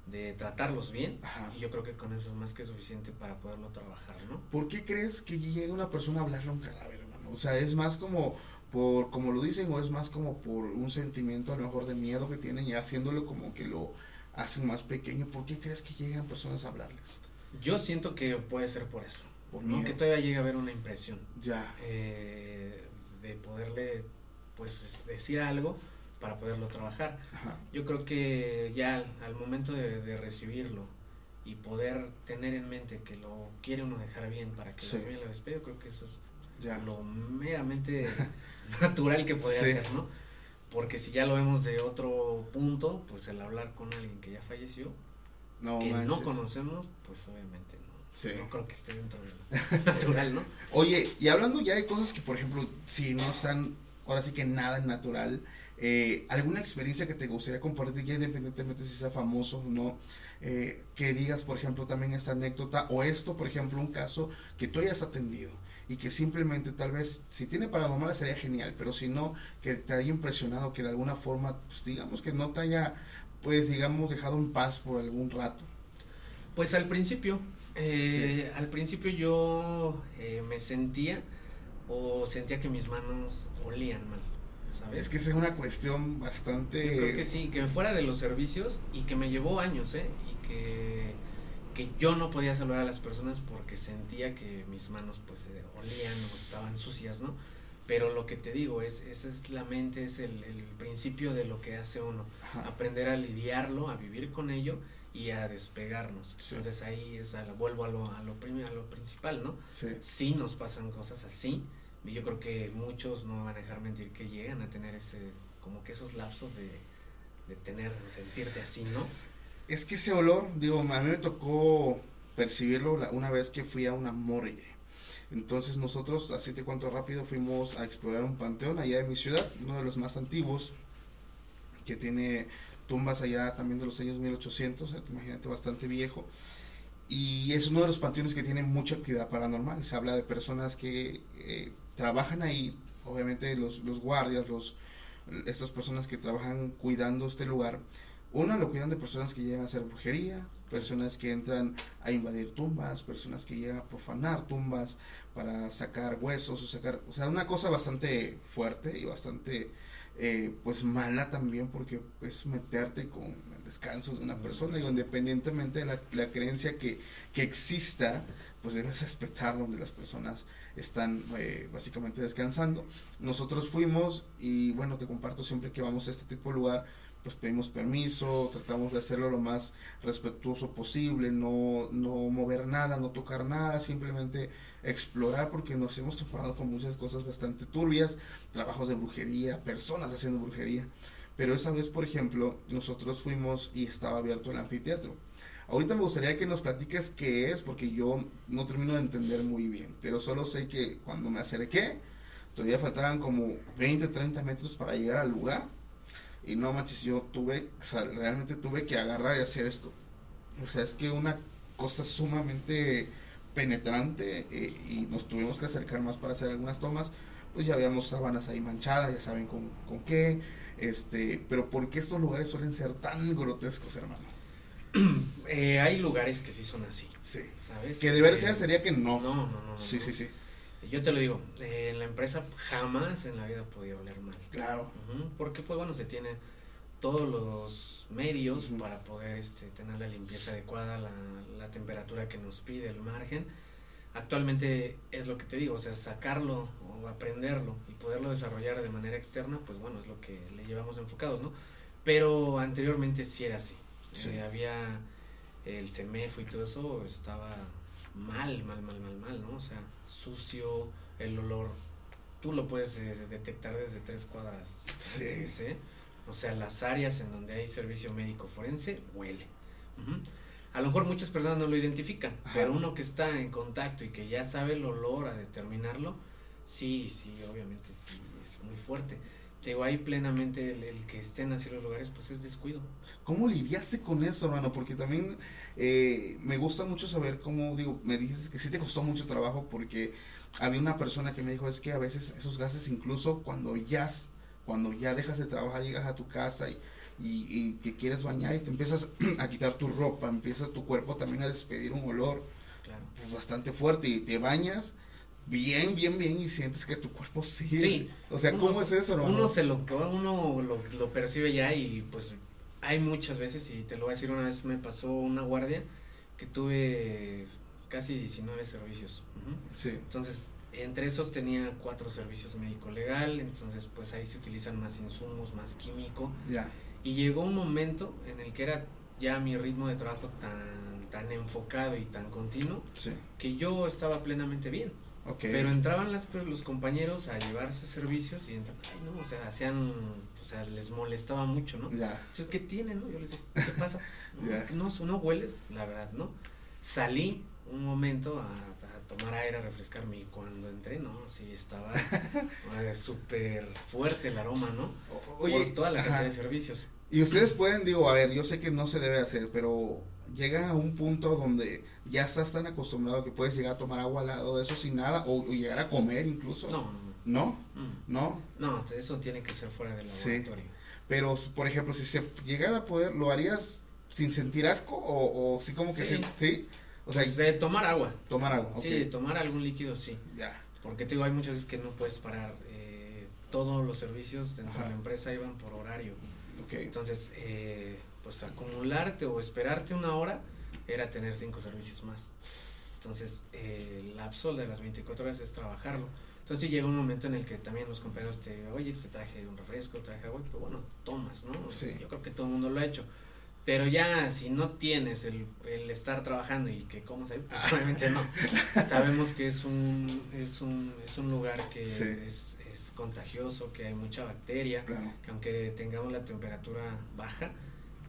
de tratarlos bien Ajá. y yo creo que con eso es más que suficiente para poderlo trabajar, ¿no? ¿Por qué crees que llegue una persona a hablarle a un cadáver, hermano? O sea, es más como por como lo dicen o es más como por un sentimiento a lo mejor de miedo que tienen y haciéndolo como que lo hacen más pequeño. ¿Por qué crees que llegan personas a hablarles? Yo siento que puede ser por eso. Por ¿no? miedo. Que todavía llega a haber una impresión Ya. eh, de poderle pues decir algo para poderlo trabajar. Ajá. Yo creo que ya al, al momento de, de recibirlo y poder tener en mente que lo quiere uno dejar bien para que Sí. lo bien lo despide, yo creo que eso es Ya. lo meramente *laughs* natural que podría Sí. ser, ¿no? Porque si ya lo vemos de otro punto, pues el hablar con alguien que ya falleció, No que no conocemos, pues obviamente no. Sí. No creo que esté dentro de lo *laughs* natural, ¿no? Oye, y hablando ya de cosas que, por ejemplo, si no están, ahora sí que nada natural, eh, ¿alguna experiencia que te gustaría compartir, ya independientemente si sea famoso o no? eh, que digas, por ejemplo, también esta anécdota, o esto, por ejemplo, un caso que tú hayas atendido y que simplemente tal vez, si tiene paranormal sería genial, pero si no, que te haya impresionado, que de alguna forma, pues digamos que no te haya, pues digamos, dejado en paz por algún rato. Pues al principio, eh, al principio yo eh, me sentía o sentía que mis manos olían mal, ¿sabes? Es que esa es una cuestión bastante... Yo creo que sí, que fuera de los servicios y que me llevó años, ¿eh? Y que, que yo no podía saludar a las personas porque sentía que mis manos pues olían o estaban sucias, ¿no? Pero lo que te digo es, esa es la mente, es el, el principio de lo que hace uno. Ajá. Aprender a lidiarlo, a vivir con ello y a despegarnos. Sí. Entonces ahí es a la- vuelvo a lo, a, lo prim- a lo principal, ¿no? Sí. Sí nos pasan cosas así. Y yo creo que muchos no van a dejar mentir que llegan a tener ese, como que esos lapsos de, de tener, de sentirte así, ¿no? Es que ese olor, digo, a mí me tocó percibirlo una vez que fui a una morgue. Entonces nosotros, así te cuento rápido, fuimos a explorar un panteón allá de mi ciudad, uno de los más antiguos, que tiene tumbas allá también de los años 1800, o sea, te imagínate bastante viejo. Y es uno de los panteones que tiene mucha actividad paranormal. Se habla de personas que eh, trabajan ahí, obviamente los, los guardias, los, estas personas que trabajan cuidando este lugar. Uno lo cuidan de personas que llegan a hacer brujería, personas que entran a invadir tumbas, personas que llegan a profanar tumbas para sacar huesos o sacar, o sea, una cosa bastante fuerte y bastante eh, pues mala también porque es meterte con el descanso de una persona y independientemente de la, la creencia que, que exista, pues debes respetar donde las personas están eh, básicamente descansando. Nosotros fuimos y bueno, te comparto siempre que vamos a este tipo de lugar, pues pedimos permiso, tratamos de hacerlo lo más respetuoso posible, no, no mover nada, no tocar nada, simplemente explorar porque nos hemos topado con muchas cosas bastante turbias, trabajos de brujería, personas haciendo brujería. Pero esa vez, por ejemplo, nosotros fuimos y estaba abierto el anfiteatro. Ahorita me gustaría que nos platiques qué es, porque yo no termino de entender muy bien, pero solo sé que cuando me acerqué, todavía faltaban como 20, 30 metros para llegar al lugar. Y no manches, yo tuve, o sea, realmente tuve que agarrar y hacer esto. O sea, es que una cosa sumamente penetrante eh, y nos tuvimos que acercar más para hacer algunas tomas. Pues ya habíamos sábanas ahí manchadas, ya saben con, con qué. Este, pero ¿por qué estos lugares suelen ser tan grotescos, hermano? *clears throat* Eh, hay lugares que sí son así, Sí. ¿sabes? Que de ver Eh, sea sería que no. No, no, no. Sí, no. sí, sí. Yo te lo digo, eh, en la empresa jamás en la vida podía oler mal. Claro. Porque pues bueno, se tiene todos los medios para poder este, tener la limpieza adecuada, la, la temperatura que nos pide el margen. Actualmente es lo que te digo, o sea, sacarlo o aprenderlo y poderlo desarrollar de manera externa, pues bueno, es lo que le llevamos enfocados, ¿no? Pero anteriormente sí era así. Sí. Eh, había el CEMEFO y todo eso estaba mal, mal, mal, mal, mal, ¿no? O sea, sucio, el olor, tú lo puedes eh, detectar desde tres cuadras. Sí. antes, ¿eh? O sea, las áreas en donde hay servicio médico forense huele. A lo mejor muchas personas no lo identifican, Ajá. pero uno que está en contacto y que ya sabe el olor a determinarlo, sí, sí, obviamente sí, es muy fuerte. Te digo, ahí plenamente el, el que estén así los lugares, pues es descuido. ¿Cómo lidiaste con eso, hermano? Porque también eh, me gusta mucho saber cómo, digo, me dices que sí te costó mucho trabajo porque había una persona que me dijo, es que a veces esos gases incluso cuando ya, cuando ya dejas de trabajar, llegas a tu casa y, y, y te quieres bañar y te empiezas *clears throat* a quitar tu ropa, empiezas tu cuerpo también a despedir un olor Claro. pues, bastante fuerte y te bañas bien, bien, bien y sientes que tu cuerpo sigue. Sí. O sea, Uno ¿cómo es eso, hermano? Uno se lo, uno lo, lo percibe ya y pues hay muchas veces, y te lo voy a decir una vez, me pasó una guardia que tuve casi 19 servicios. Sí. Entonces, entre esos tenía cuatro servicios médico legal, entonces pues ahí se utilizan más insumos, más químico. Ya. Y llegó un momento en el que era ya mi ritmo de trabajo tan, tan enfocado y tan continuo Sí. que yo estaba plenamente bien. Pero entraban las, pues, los compañeros a llevarse servicios y entraban, ay no, o sea, hacían, o sea, les molestaba mucho, ¿no? Ya. Entonces, ¿qué tiene, no? Yo les decía, ¿qué pasa? *laughs* No, es que no, no hueles, la verdad, ¿no? Salí un momento a, a tomar aire, a refrescarme y cuando entré, ¿no? Sí, estaba *laughs* eh, súper fuerte el aroma, ¿no? O- Oye, Por toda la ajá. cantidad de servicios. Y ustedes pueden, digo, a ver, yo sé que no se debe hacer, pero llega a un punto donde ya estás tan acostumbrado que puedes llegar a tomar agua al lado de eso sin nada, o, o llegar a comer incluso. No, no, ¿No? no. Mm. Eso tiene que ser fuera del Sí. laboratorio. Pero, por ejemplo, si se llegara a poder, ¿lo harías sin sentir asco? ¿O, o sí como que Sí. sí? ¿Sí? O sea, Pues de tomar agua. tomar agua. Sí, de tomar algún líquido, sí. Ya. Porque te digo, hay muchas veces que no puedes parar. eh, todos los servicios dentro Ajá. de la empresa iban por horario. Ok. Entonces, eh, pues acumularte o esperarte una hora era tener cinco servicios más. Entonces, eh, el lapso de las 24 horas es trabajarlo. Entonces llega un momento en el que también los compañeros te, oye, te traje un refresco, te traje agua, pues bueno, tomas, ¿no? Sí. Yo creo que todo el mundo lo ha hecho. Pero ya si no tienes el, el estar trabajando y que comas ahí, pues obviamente no. *laughs* Sabemos que es un, es un, es un lugar que Sí. es, es contagioso, que hay mucha bacteria, Claro. que aunque tengamos la temperatura baja,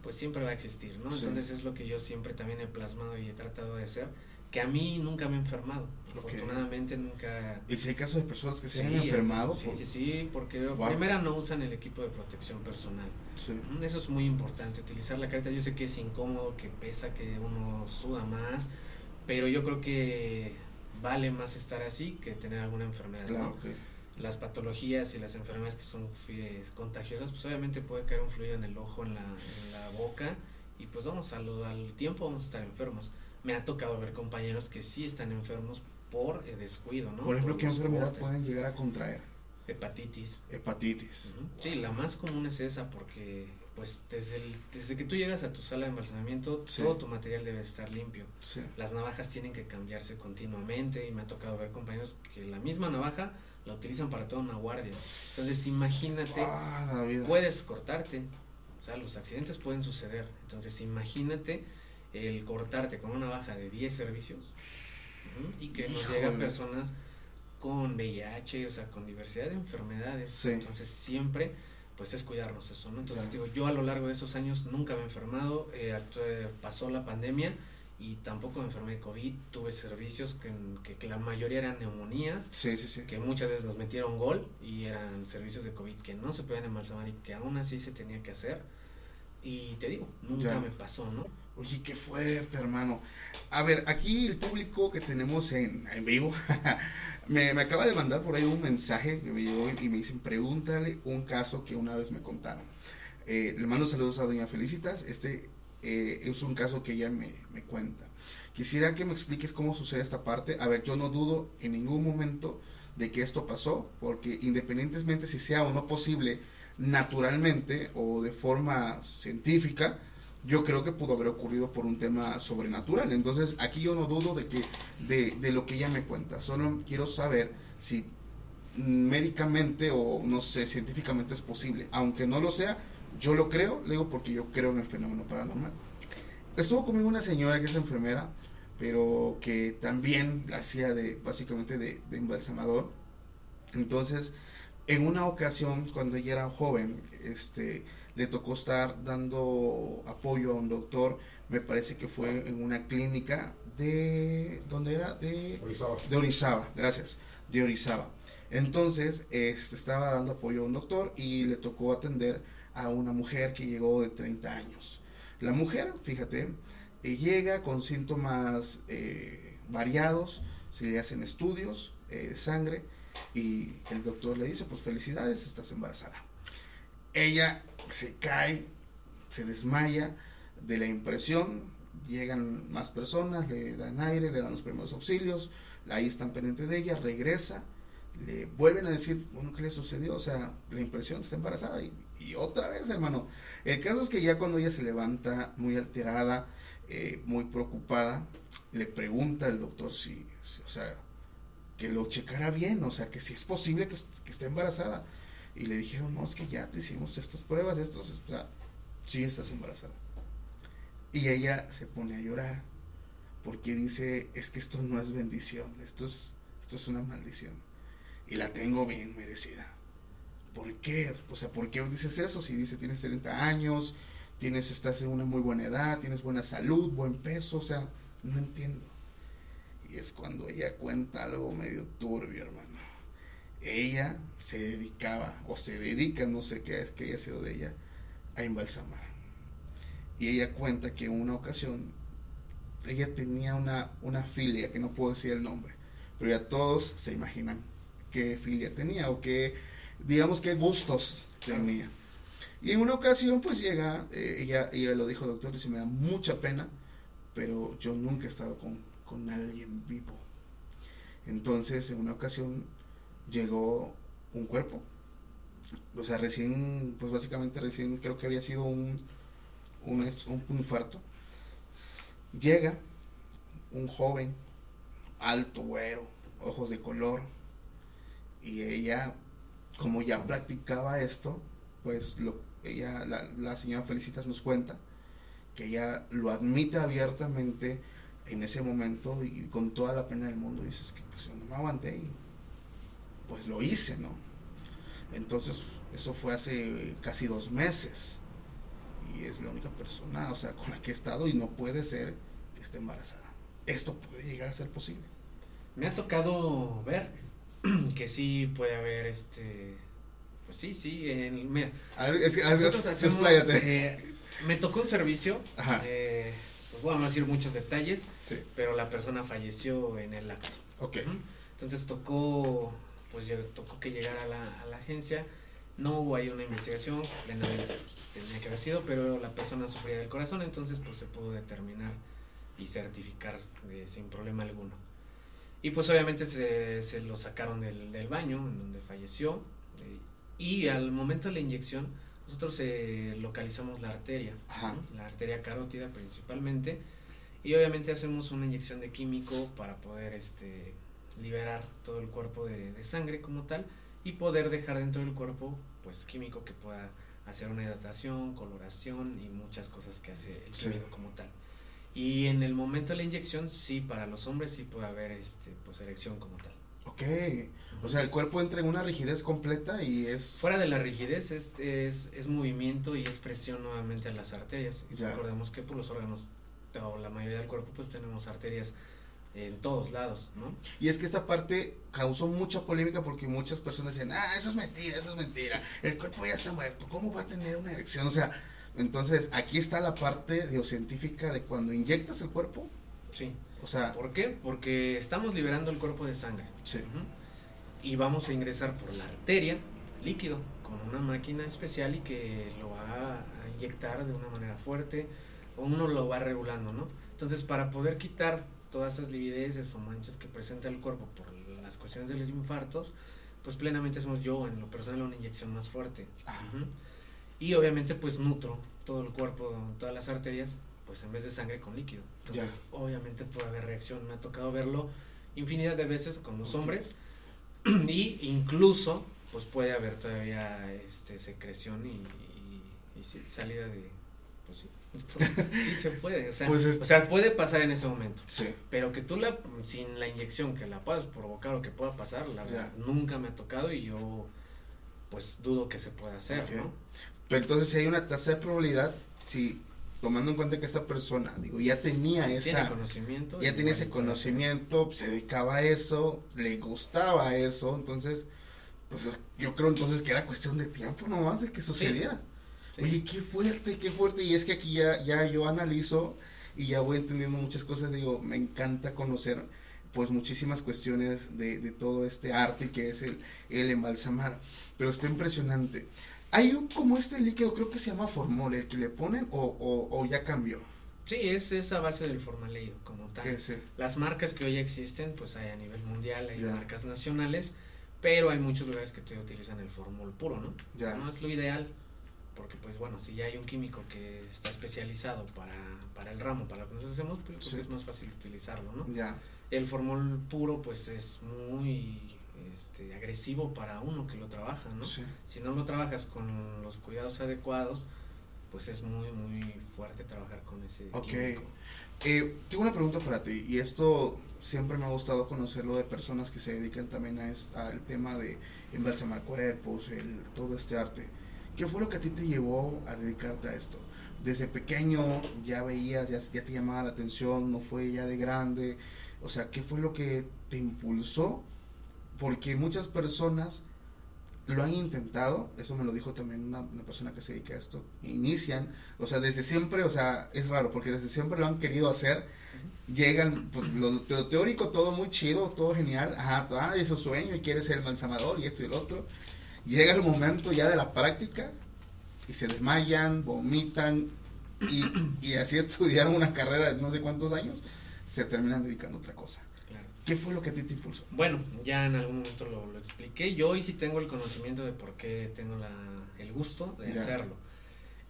pues siempre va a existir, ¿no? Sí. Entonces es lo que yo siempre también he plasmado y he tratado de hacer, que a mí nunca me he enfermado. Ok. Afortunadamente nunca... ¿Y si hay casos de personas que se Sí, han enfermado? Sí, por- sí, sí, porque Wow. primero no usan el equipo de protección personal. Sí. Ujú, Eso es muy importante, utilizar la careta. Yo sé que es incómodo, que pesa, que uno suda más, pero yo creo que vale más estar así que tener alguna enfermedad. ¿no? Claro, ok. Las patologías y las enfermedades que son eh, contagiosas, pues obviamente puede caer un fluido en el ojo, en la, en la boca, y pues vamos, a lo- al tiempo vamos a estar enfermos. Me ha tocado ver compañeros que sí están enfermos por eh, descuido, ¿no? Por ejemplo, ¿qué los enfermedad cortes. pueden llegar a contraer? Hepatitis. Hepatitis. Ujú. Sí, la más común es esa porque pues desde, el- desde que tú llegas a tu sala de embalsamamiento, Sí. todo tu material debe estar limpio. Sí. Las navajas tienen que cambiarse continuamente y me ha tocado ver compañeros que la misma navaja la utilizan para toda una guardia. Entonces imagínate, Ah, puedes cortarte, o sea, los accidentes pueden suceder. Entonces imagínate el cortarte con una navaja de 10 servicios y que nos Híjole. llegan personas con VIH, o sea, con diversidad de enfermedades. Sí. Entonces siempre pues es cuidarnos eso, ¿no? Entonces digo, yo a lo largo de esos años nunca me he enfermado, eh, actué- pasó la pandemia y tampoco me enfermé de COVID, tuve servicios que, que, la mayoría eran neumonías, Sí, sí, sí. que muchas veces nos metieron gol y eran servicios de COVID que no se podían embalsamar y que aún así se tenía que hacer. Y te digo, nunca Ya. me pasó, ¿no? Oye, qué fuerte, hermano. A ver, aquí el público que tenemos en, en vivo *laughs* me, me acaba de mandar por ahí un mensaje que me llegó y me dicen, pregúntale un caso que una vez me contaron. Eh, le mando saludos a Doña Felicitas. Este eh, es un caso que ella me, me cuenta. Quisiera que me expliques cómo sucede esta parte. A ver, yo no dudo en ningún momento de que esto pasó, porque independientemente si sea o no posible naturalmente o de forma científica, yo creo que pudo haber ocurrido por un tema sobrenatural. Entonces, aquí yo no dudo de que de, de lo que ella me cuenta. Solo quiero saber si médicamente o no sé, científicamente es posible. Aunque no lo sea, yo lo creo, le digo porque yo creo en el fenómeno paranormal. Estuvo conmigo una señora que es enfermera, pero que también la hacía de básicamente de, de embalsamador. Entonces, en una ocasión, cuando ella era joven, este, le tocó estar dando apoyo a un doctor, me parece que fue en una clínica de, ¿dónde era? De, Orizaba. de Orizaba, gracias, de Orizaba. Entonces, este, estaba dando apoyo a un doctor y le tocó atender a una mujer que llegó de 30 años. La mujer, fíjate, eh, llega con síntomas eh, variados, se le hacen estudios eh, de sangre y el doctor le dice, pues felicidades, estás embarazada. Ella se cae, se desmaya de la impresión, llegan más personas, le dan aire, le dan los primeros auxilios, ahí están pendientes de ella, regresa, le vuelven a decir, bueno, ¿qué le sucedió? O sea, la impresión está embarazada y, y otra vez, hermano. El caso es que ya cuando ella se levanta muy alterada, eh, muy preocupada, le pregunta al doctor si, o sea, que lo checara bien, o sea, que si es posible que, que esté embarazada. Y le dijeron, no, es que ya te hicimos estas pruebas, estos, o sea, sí estás embarazada. Y ella se pone a llorar, porque dice, es que esto no es bendición, esto es, esto es una maldición. Y la tengo bien merecida. ¿Por qué? O sea, ¿por qué dices eso? Si dice, tienes 30 años, tienes, estás en una muy buena edad, tienes buena salud, buen peso, o sea, no entiendo. Y es cuando ella cuenta algo medio turbio, hermano. Ella se dedicaba, o se dedica, no sé qué es que haya sido de ella, a embalsamar. Y ella cuenta que en una ocasión ella tenía una, una filia, que no puedo decir el nombre, pero ya todos se imaginan qué filia tenía o qué, digamos, qué gustos tenía. Y en una ocasión, pues llega, eh, ella, ella lo dijo, doctor, y se me da mucha pena, pero yo nunca he estado con, con alguien vivo. Entonces, en una ocasión llegó un cuerpo. O sea, recién, pues básicamente recién creo que había sido un, un, un infarto. Llega un joven, alto, güero, ojos de color, y ella, como ya practicaba esto, pues ella, la, la señora Felicitas nos cuenta que ella lo admite abiertamente en ese momento y con toda la pena del mundo dices que pues yo no me aguanté y pues lo hice, ¿no? Entonces eso fue hace casi dos meses y es la única persona, o sea, con la que he estado y no puede ser que esté embarazada. Esto puede llegar a ser posible. Me ha tocado ver *clears throat* que sí puede haber este pues sí, sí, en, mira, a ver, es, a ver, nosotros hacemos, eh, me tocó un servicio eh, pues bueno, no decir muchos detalles, sí. pero la persona falleció en el acto. Ok. ¿Mm? Entonces tocó, pues tocó que llegara a la, a la agencia, no hubo ahí una investigación, plenamente tenía que haber sido, pero la persona sufría del corazón, entonces pues se pudo determinar y certificar de, sin problema alguno. Y pues obviamente se, se lo sacaron del, del, baño en donde falleció eh, y al momento de la inyección nosotros eh, localizamos la arteria, ¿no? la arteria carótida principalmente, y obviamente hacemos una inyección de químico para poder este, liberar todo el cuerpo de, de, sangre como tal y poder dejar dentro del cuerpo pues químico que pueda hacer una hidratación, coloración y muchas cosas que hace el químico sí. como tal. Y en el momento de la inyección, sí, para los hombres sí puede haber este, pues, erección como tal. Ok, o sea, el cuerpo entra en una rigidez completa y es... Fuera de la rigidez es, es, es movimiento y es presión nuevamente a las arterias. Y recordemos que por los órganos, o la mayoría del cuerpo, pues tenemos arterias en todos lados, ¿no? Y es que esta parte causó mucha polémica porque muchas personas decían, ah, eso es mentira, eso es mentira, el cuerpo ya está muerto, ¿cómo va a tener una erección? O sea, entonces aquí está la parte científica de cuando inyectas el cuerpo. Sí. O sea, ¿por qué? Porque estamos liberando el cuerpo de sangre. Sí. Uh -huh. Y vamos a ingresar por la arteria líquido con una máquina especial y que lo va a inyectar de una manera fuerte o uno lo va regulando, ¿no? Entonces, para poder quitar todas esas livideces o manchas que presenta el cuerpo por las cuestiones de los infartos, pues plenamente hacemos yo en lo personal una inyección más fuerte. Uh -huh. Y obviamente pues nutro todo el cuerpo, todas las arterias, pues en vez de sangre con líquido. Entonces, Ya. obviamente puede haber reacción. Me ha tocado verlo infinidad de veces con los hombres *clears throat* y incluso pues puede haber todavía este secreción y, y, y sí, salida de pues sí. *laughs* sí se puede, o sea, Pues es- o sea, puede pasar en ese momento. sí. Pero que tú la, sin la inyección que la puedas provocar o que pueda pasar, la Ya. verdad, nunca me ha tocado y yo pues dudo que se pueda hacer. ¿no? Pero entonces si hay una tasa de probabilidad, si tomando en cuenta que esta persona, digo, ya tenía Tiene esa... conocimiento. ya tenía ese conocimiento, se dedicaba a eso, le gustaba eso, entonces, pues yo creo entonces que era cuestión de tiempo nomás de que sucediera. Sí. Oye, qué fuerte, qué fuerte, y es que aquí ya, ya yo analizo y ya voy entendiendo muchas cosas, digo, me encanta conocer pues muchísimas cuestiones de, de todo este arte que es el, el embalsamar, pero está impresionante. Hay un como este líquido, creo que se llama formol, el que le ponen o, o, o ya cambió. Sí, es esa base del formaldehído como tal. Las marcas que hoy existen, pues hay a nivel mundial, hay Ya. marcas nacionales, pero hay muchos lugares que te utilizan el formol puro, ¿no? Ya. No es lo ideal, porque pues bueno, si ya hay un químico que está especializado para, para el ramo, para lo que nosotros hacemos, pues Sí. es más fácil utilizarlo, ¿no? Ya. El formol puro pues es muy este, agresivo para uno que lo trabaja, ¿no? Sí. Si no lo trabajas con los cuidados adecuados, pues es muy, muy fuerte trabajar con ese Ok. químico. Eh, tengo una pregunta para ti, y esto siempre me ha gustado conocerlo de personas que se dedican también a es- al tema de embalsamar cuerpos, el, todo este arte. ¿Qué fue lo que a ti te llevó a dedicarte a esto? Desde pequeño ya veías, ya, ya te llamaba la atención, no fue ya de grande. O sea, ¿qué fue lo que te impulsó? Porque muchas personas lo han intentado, eso me lo dijo también una, una persona que se dedica a esto, inician, o sea, desde siempre, o sea, es raro, porque desde siempre lo han querido hacer, llegan, pues lo, lo teórico todo muy chido, todo genial, ajá, ah, es su sueño y quiere ser el manzamador y esto y el otro, llega el momento ya de la práctica y se desmayan, vomitan y, y así *laughs* estudiaron una carrera de no sé cuántos años, se terminan dedicando a otra cosa. ¿Qué fue lo que a ti te impulsó? Bueno, ya en algún momento lo, lo expliqué. Yo hoy sí tengo el conocimiento de por qué tengo la, el gusto de Ya. hacerlo.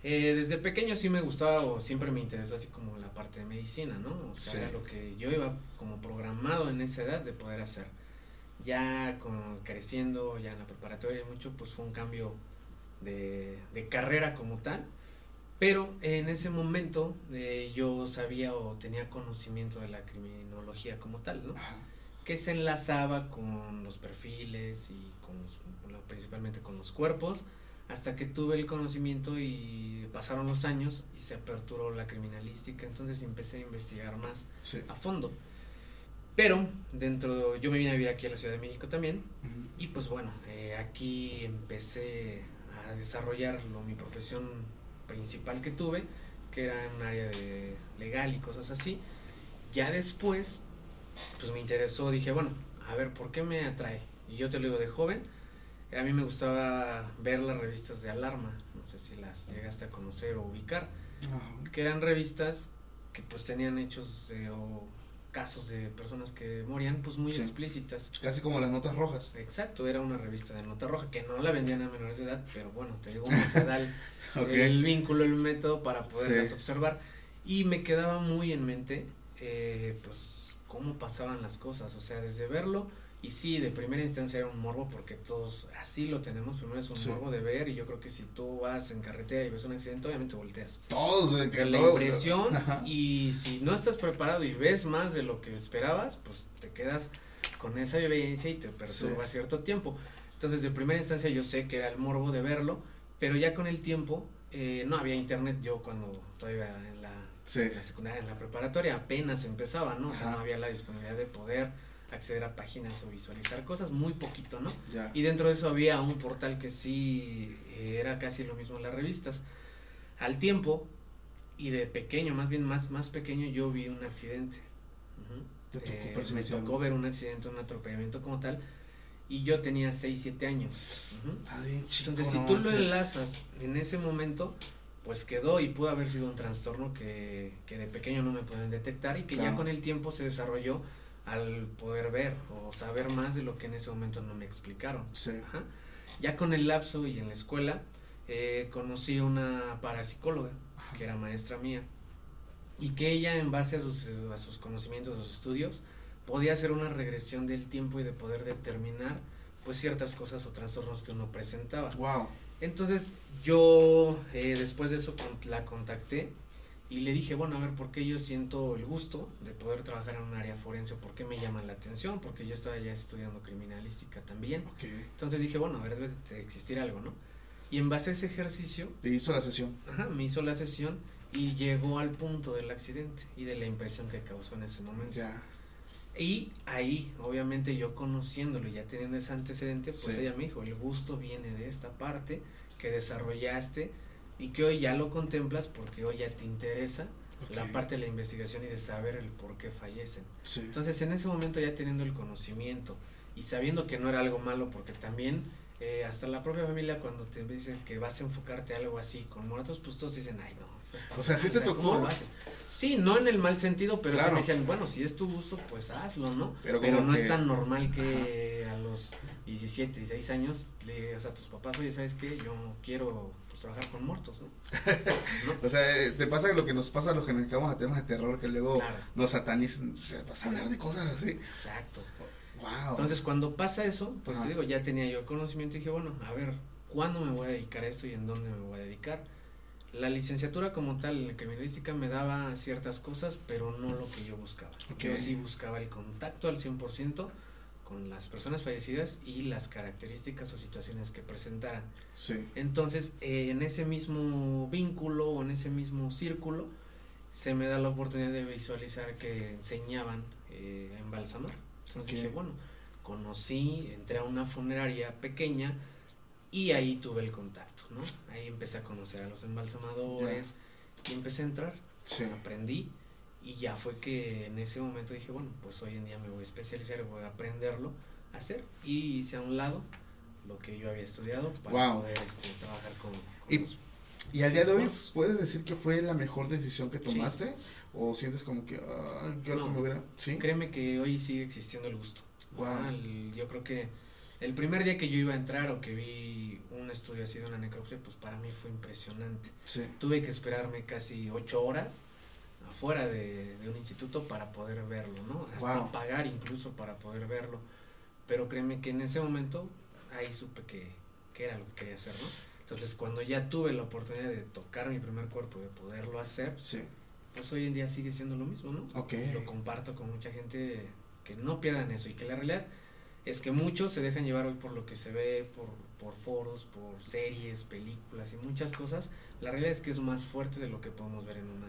Eh, desde pequeño sí me gustaba o siempre me interesó así como la parte de medicina, ¿no? O sea, Sí. era lo que yo iba como programado en esa edad de poder hacer. Ya con, creciendo, ya en la preparatoria y mucho, pues fue un cambio de, de carrera como tal. Pero en ese momento eh, yo sabía o tenía conocimiento de la criminología como tal, ¿no? Ajá. que se enlazaba con los perfiles y con los- principalmente con los cuerpos, hasta que tuve el conocimiento y pasaron los años y se aperturó la criminalística, entonces empecé a investigar más Sí. a fondo. Pero dentro, yo me vine a vivir aquí a la Ciudad de México también, y pues bueno, eh, aquí empecé a desarrollar mi profesión principal que tuve, que era en un área de legal y cosas así. Ya después, pues me interesó, dije, bueno, a ver, ¿por qué me atrae? Y yo te lo digo de joven, a mí me gustaba ver las revistas de alarma, no sé si las llegaste a conocer o ubicar, que eran revistas que pues tenían hechos de- o casos de personas que morían pues muy Sí. explícitas. Casi como las notas rojas. Exacto, era una revista de nota roja que no la vendían a menores de edad, pero bueno, te digo, se da el, el vínculo, el método para poderlas Sí. observar. Y me quedaba muy en mente, eh, pues, cómo pasaban las cosas, o sea, desde verlo, y sí, de primera instancia era un morbo, porque todos así lo tenemos, primero es un Sí. morbo de ver, y yo creo que si tú vas en carretera y ves un accidente, obviamente volteas. Todos, eh, Que la todo- impresión, y si no estás preparado y ves más de lo que esperabas, pues te quedas con esa vivencia y te perturba Sí. cierto tiempo. Entonces, de primera instancia yo sé que era el morbo de verlo, pero ya con el tiempo, eh, no había internet yo cuando todavía en la, Sí. en la secundaria, en la preparatoria, apenas empezaba, ¿no? O sea, Ajá. no había la disponibilidad de poder acceder a páginas o visualizar cosas, muy poquito, ¿no? Ya. Y dentro de eso había un portal que sí eh, era casi lo mismo en las revistas. Al tiempo, y de pequeño, más bien más, más pequeño, yo vi un accidente. Ujú. Te tocó Eh, me tocó ver un accidente, un atropellamiento como tal, y yo tenía 6, 7 años. Ujú. Está bien chico, Entonces, no si tú lo enlazas en ese momento, pues quedó y pudo haber sido un trastorno que, que de pequeño no me pueden detectar y que Claro. ya con el tiempo se desarrolló al poder ver o saber más de lo que en ese momento no me explicaron. Sí. Ajá. Ya con el lapso y en la escuela eh, conocí una parapsicóloga Ajá. que era maestra mía y que ella en base a sus, a sus conocimientos, a sus estudios, podía hacer una regresión del tiempo y de poder determinar pues ciertas cosas o trastornos que uno presentaba. Wow. Entonces yo eh, después de eso la contacté y le dije, bueno, a ver, ¿por qué yo siento el gusto de poder trabajar en un área forense? ¿Por qué me llama la atención? Porque yo estaba ya estudiando criminalística también. Entonces dije, bueno, a ver, debe de existir algo, ¿no? Y en base a ese ejercicio, Te hizo la sesión. ajá, me hizo la sesión y llegó al punto del accidente y de la impresión que causó en ese momento. Ya. Y ahí, obviamente yo conociéndolo y ya teniendo ese antecedente, pues Sí. ella me dijo, el gusto viene de esta parte que desarrollaste y que hoy ya lo contemplas porque hoy ya te interesa la parte de la investigación y de saber el por qué fallecen. Sí. Entonces en ese momento ya teniendo el conocimiento y sabiendo que no era algo malo porque también eh, hasta la propia familia cuando te dicen que vas a enfocarte a algo así con muertos, pues todos dicen, ay no, está O sea, ¿sí te tocó? Sí, no en el mal sentido, pero sí Claro. me decían, bueno, si es tu gusto, pues hazlo, ¿no? Pero no que- es tan normal que a los 17, 16 años le digas a tus papás, oye, ¿sabes qué? Yo quiero trabajar con muertos, ¿no? ¿No? *laughs* O sea, eh, te pasa lo que nos pasa a los que nos dedicamos a temas de terror, que luego Claro. nos satanizan. O sea, vas a hablar de cosas así. Exacto. Wow. Entonces, cuando pasa eso, pues Ajá. te digo, ya tenía yo el conocimiento y dije, bueno, a ver, ¿cuándo me voy a dedicar a esto y en dónde me voy a dedicar? La licenciatura como tal en criminalística me daba ciertas cosas, pero no lo que yo buscaba. Yo sí buscaba el contacto al 100% con las personas fallecidas y las características o situaciones que presentaran. Sí. Entonces, eh, en ese mismo vínculo o en ese mismo círculo, se me da la oportunidad de visualizar que enseñaban eh, a embalsamar. Entonces Ok. dije, bueno, conocí, entré a una funeraria pequeña y ahí tuve el contacto, ¿no? Ahí empecé a conocer a los embalsamadores y empecé a entrar, Sí. aprendí y ya fue que en ese momento dije, bueno, pues hoy en día me voy a especializar voy a aprenderlo a hacer y hice a un lado lo que yo había estudiado para Wow. poder este, trabajar con, con Y- los- Y al día de hoy. ¿puedes decir que fue la mejor decisión que tomaste? ¿O sientes como que, ah, algo No. me hubiera. Sí. Créeme que hoy sigue existiendo el gusto. Wow. Ajá, el- yo creo que el primer día que yo iba a entrar o que vi un estudio así de una necropsia, pues para mí fue impresionante. Sí. Tuve que esperarme casi ocho horas afuera de, de un instituto para poder verlo, ¿no? Hasta Wow. pagar incluso para poder verlo. Pero créeme que en ese momento ahí supe que, que era lo que quería hacer, ¿no? Entonces cuando ya tuve la oportunidad de tocar mi primer cuerpo, de poderlo hacer, Sí. pues hoy en día sigue siendo lo mismo, ¿no? Ok. Lo comparto con mucha gente que no pierdan eso y que la realidad es que muchos se dejan llevar hoy por lo que se ve, por, por foros, por series, películas y muchas cosas. La realidad es que es más fuerte de lo que podemos ver en, una,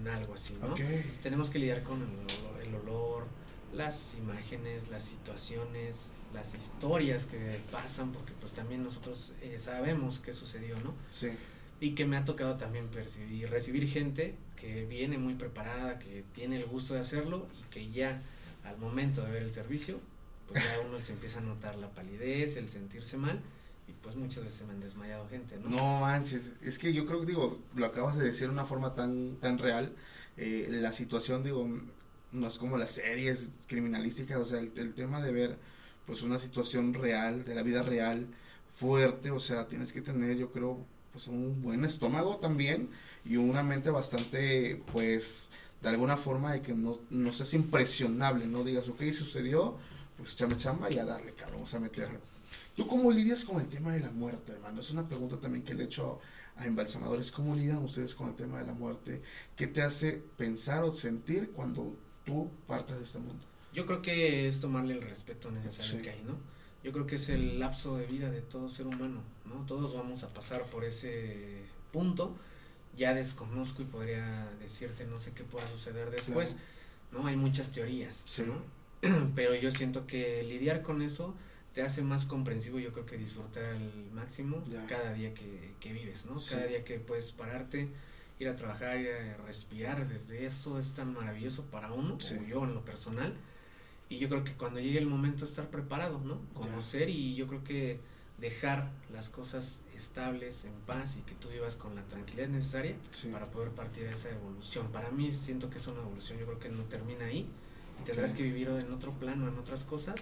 en algo así, ¿no? Tenemos que lidiar con el olor, el olor, las imágenes, las situaciones, las historias que pasan, porque pues también nosotros eh, sabemos qué sucedió, ¿no? Sí. y que me ha tocado también percibir, recibir gente que viene muy preparada, que tiene el gusto de hacerlo y que ya al momento de ver el servicio, pues ya uno se empieza a notar la palidez, el sentirse mal y pues muchas veces me han desmayado gente, ¿no? No manches, es que yo creo que digo, lo acabas de decir de una forma tan, tan real. eh, la situación, digo, no es como las series criminalísticas, o sea, el, tema de ver pues una situación real, de la vida real, fuerte, o sea, tienes que tener, yo creo, pues un buen estómago también y una mente bastante, pues, de alguna forma de que no, no seas impresionable, no digas, ok, sucedió, pues chamba chamba y a darle, cabrón, vamos a meterlo. ¿Tú cómo lidias con el tema de la muerte, hermano? Es una pregunta también que le he hecho a embalsamadores. ¿Cómo lidian ustedes con el tema de la muerte? ¿Qué te hace pensar o sentir cuando tú partes de este mundo? Yo creo que es tomarle el respeto necesario Sí. que hay, ¿no? Yo creo que es el lapso de vida de todo ser humano, ¿no? Todos vamos a pasar por ese punto. Ya desconozco y podría decirte no sé qué pueda suceder después, Claro. ¿no? Hay muchas teorías, Sí. ¿no? *clears throat* Pero yo siento que lidiar con eso te hace más comprensivo, yo creo que disfrutar al máximo Ya. cada día que, que vives, ¿no? Sí. Cada día que puedes pararte, ir a trabajar, ir a respirar, desde eso es tan maravilloso para uno, Sí. o yo en lo personal. Y yo creo que cuando llegue el momento estar preparado, ¿no? Ya. Conocer y yo creo que dejar las cosas estables, en paz y que tú vivas con la tranquilidad necesaria Sí. para poder partir de esa evolución. Para mí siento que es una evolución, yo creo que no termina ahí. Tendrás Ok. que vivir en otro plano, en otras cosas,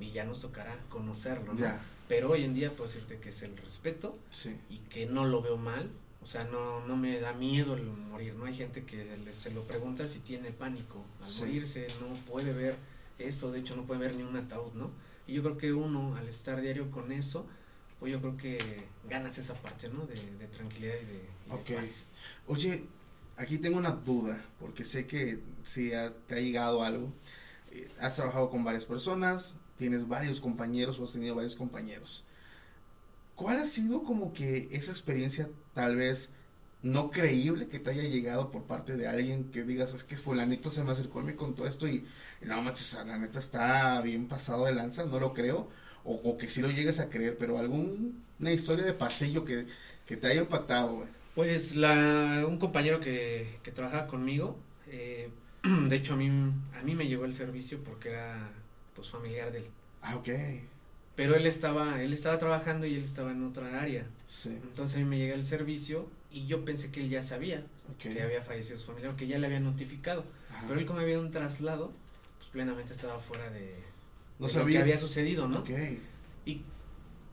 y ya nos tocará conocerlo, ¿no? Ya, Pero hoy en día puedo decirte que es el respeto sí. y que no lo veo mal, o sea, no, no me da miedo el morir, ¿no? Hay gente que le- se lo pregunta si tiene pánico al Sí. morirse, no puede ver eso, de hecho no puede ver ni un ataúd, ¿no? Y yo creo que uno, al estar diario con eso, pues yo creo que ganas esa parte, ¿no? De, de tranquilidad y de, y de Ok. paz. Oye, aquí tengo una duda, porque sé que si ha- te ha llegado algo. Eh, Has trabajado con varias personas, tienes varios compañeros o has tenido varios compañeros. ¿Cuál ha sido como que esa experiencia tal vez no creíble que te haya llegado por parte de alguien que digas, es que fulanito se me acercó y me contó esto y, y no manches, o sea, la neta está bien pasado de lanza, no lo creo, o, o que sí lo llegues a creer, pero alguna historia de pasillo que, que te haya impactado, güey. Pues la, un compañero que, que trabajaba conmigo, eh, *clears throat* de hecho a mí, a mí me llegó el servicio porque era pues familiar de él. Ah, ok. Pero él estaba, él estaba trabajando y él estaba en otra área. Sí. Entonces a mí me llega el servicio y yo pensé que él ya sabía que había fallecido su familiar, que ya le había notificado. Ajá. Pero él como había un traslado, pues plenamente estaba fuera de, No de lo sabía. que había sucedido, ¿no? Ok. Y,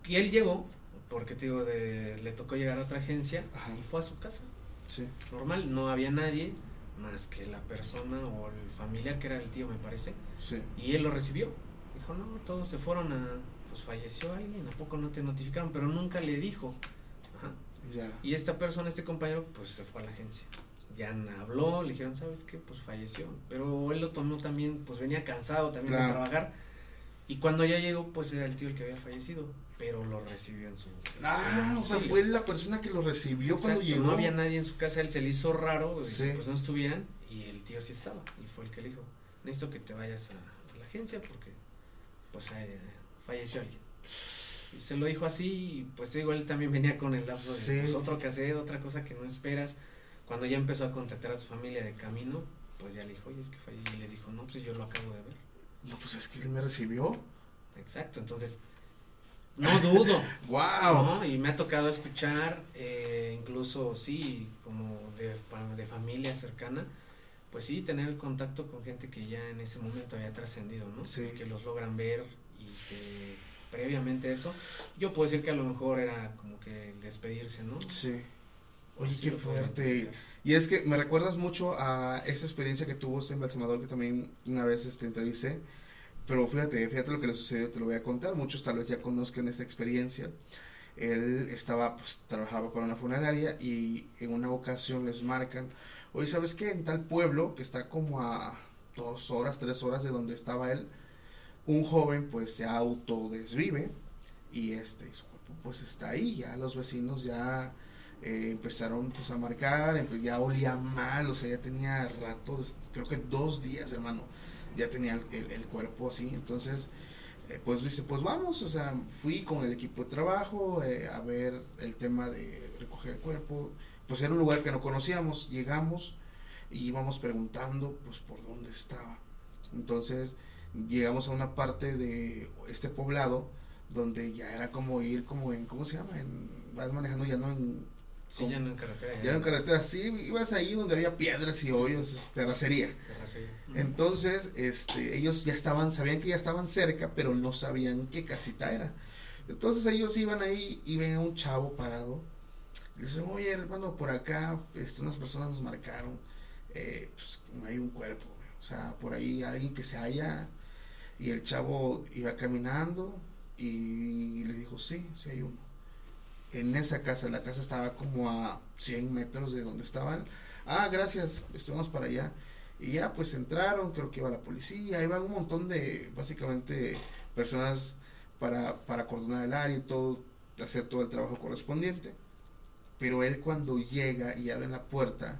y él llegó, porque te digo, de, le tocó llegar a otra agencia Ajá. y fue a su casa. Sí. Normal, no había nadie más que la persona o el familiar que era el tío, me parece. Sí. Y él lo recibió. Dijo, no, todos se fueron a... Pues falleció alguien, ¿a poco no te notificaron? Pero nunca le dijo. Ajá. Ya. Y esta persona, este compañero, pues se fue a la agencia. Ya habló, le dijeron, ¿sabes qué? Pues falleció. Pero él lo tomó también, pues venía cansado también Claro. de trabajar. Y cuando ya llegó, pues era el tío el que había fallecido. Pero lo recibió en su... Ah, o sea, domicilio. fue la persona que lo recibió cuando Exacto, llegó. No había nadie en su casa, él se le hizo raro, y Sí. pues no estuvieran, y el tío sí estaba, y fue el que le dijo, necesito que te vayas a, a la agencia porque pues eh, falleció alguien. Y se lo dijo así, y pues digo, él también venía con el lapso de Sí. pues, otro que hacer, otra cosa que no esperas. Cuando ya empezó a contactar a su familia de camino, pues ya le dijo, oye, es que falleció, y les dijo, no, pues yo lo acabo de ver. No, pues es que él me recibió. Exacto, entonces, no dudo. ¡Wow! ¿no? Y me ha tocado escuchar, eh, incluso sí, como de, de familia cercana, pues sí, tener el contacto con gente que ya en ese momento había trascendido, ¿no? Sí. Que los logran ver y que previamente eso, yo puedo decir que a lo mejor era como que el despedirse, ¿no? Sí. Oye, Sí qué fuerte. Y es que me recuerdas mucho a esa experiencia que tuvo este embalsamador que también una vez este, entrevisté. Pero fíjate, fíjate lo que le sucedió, te lo voy a contar. Muchos tal vez ya conozcan esta experiencia. Él estaba, pues, trabajaba para una funeraria y en una ocasión les marcan, oye, ¿sabes qué? En tal pueblo, que está como a dos horas, tres horas de donde estaba él, un joven pues se autodesvive y este, su cuerpo pues está ahí, ya los vecinos ya eh, empezaron pues a marcar, ya olía mal, o sea, ya tenía rato, creo que dos días, hermano, ya tenía el, el- cuerpo así, entonces, eh, pues dice, pues vamos, o sea, fui con el equipo de trabajo eh, a ver el tema de recoger el cuerpo, pues era un lugar que no conocíamos, llegamos y íbamos preguntando, pues, por dónde estaba, entonces, llegamos a una parte de este poblado, donde ya era como ir como en, ¿cómo se llama? En, vas manejando ya no en Sí, ya no en carretera. ya en carretera, sí, ibas ahí donde había piedras y hoyos, es terracería. terracería. Entonces, este, ellos ya estaban, sabían que ya estaban cerca, pero no sabían qué casita era. Entonces ellos iban ahí y ven a un chavo parado. Y dicen, oye, hermano, por acá, este, unas personas nos marcaron, eh, pues hay un cuerpo, o sea, por ahí alguien que se haya. Y el chavo iba caminando y le dijo, sí, sí hay uno en esa casa. La casa estaba como a 100 metros de donde estaban. Ah, gracias, estamos para allá. Y ya pues entraron, creo que iba la policía, iban un montón de, básicamente, personas para, para coordinar el área y todo, hacer todo el trabajo correspondiente. Pero él cuando llega y abre la puerta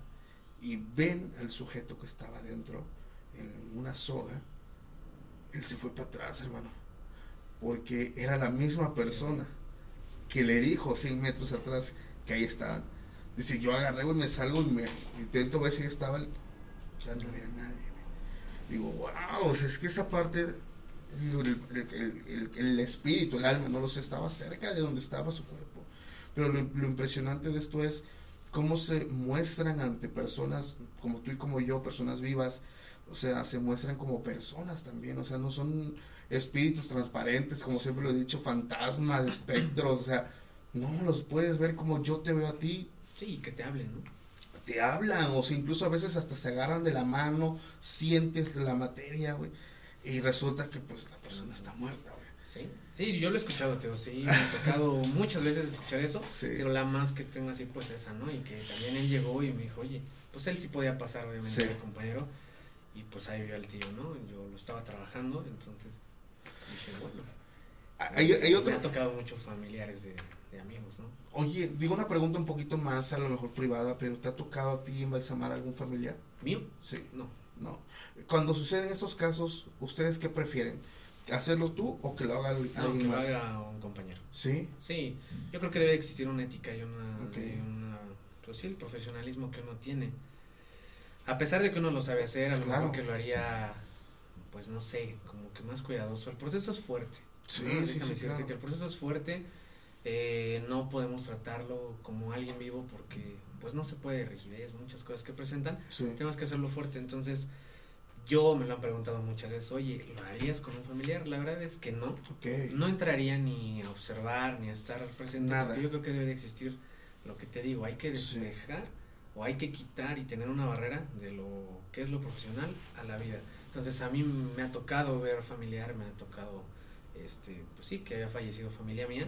y ven al sujeto que estaba dentro en una soga, él se fue para atrás, hermano. Porque era la misma persona que le dijo 100 metros atrás que ahí estaban. Dice, yo agarré, güey, me salgo y me intento ver si estaba. el- Ya no había nadie. Digo, wow, o es que esa parte, digo, el, el- espíritu, el alma, no lo estaba cerca de donde estaba su cuerpo. Pero lo, lo impresionante de esto es cómo se muestran ante personas como tú y como yo, personas vivas, o sea, se muestran como personas también, o sea, no son espíritus transparentes, como siempre lo he dicho, fantasmas, espectros, o sea, no los puedes ver como yo te veo a ti, Sí, que te hablen, ¿no? te hablan, o sea, incluso a veces hasta se agarran de la mano, sientes la materia, güey, y resulta que pues la persona está muerta, güey. Sí, sí, yo lo he escuchado, Teo, sí, me ha tocado muchas veces escuchar eso. Sí. Pero la más que tengo así, pues esa, ¿no? Y que también él llegó y me dijo, oye, pues él sí podía pasar, obviamente, Sí. el compañero. Y pues ahí vio al tío, ¿no? Yo lo estaba trabajando, entonces dije, bueno. Hay, hay Me ha tocado muchos familiares de, de amigos, ¿no? oye, digo una pregunta un poquito más, a lo mejor privada, pero ¿te ha tocado a ti embalsamar a algún familiar? ¿Mío? Sí. No. No. Cuando suceden estos casos, ¿ustedes qué prefieren? ¿Hacerlo tú o que lo haga alguien No, que lo más? haga un compañero. Sí, Sí, yo creo que debe existir una ética y una, Ok. y una- pues sí, el profesionalismo que uno tiene. A pesar de que uno lo sabe hacer, a lo Claro. mejor que lo haría, pues no sé, como que más cuidadoso. El proceso es fuerte. Sí, ¿no? sí, sí, claro. que el proceso es fuerte, eh, no podemos tratarlo como alguien vivo porque pues no se puede rigidez, muchas cosas que presentan, Sí. tenemos que hacerlo fuerte, entonces yo me lo han preguntado muchas veces, oye, ¿lo harías con un familiar? La verdad es que no, Ok. no entraría ni a observar ni a estar presente, Nada. yo creo que debe de existir lo que te digo, hay que Sí. O hay que quitar y tener una barrera de lo que es lo profesional a la vida. Entonces a mí me ha tocado ver familiar, me ha tocado, este, pues sí, que haya fallecido familia mía,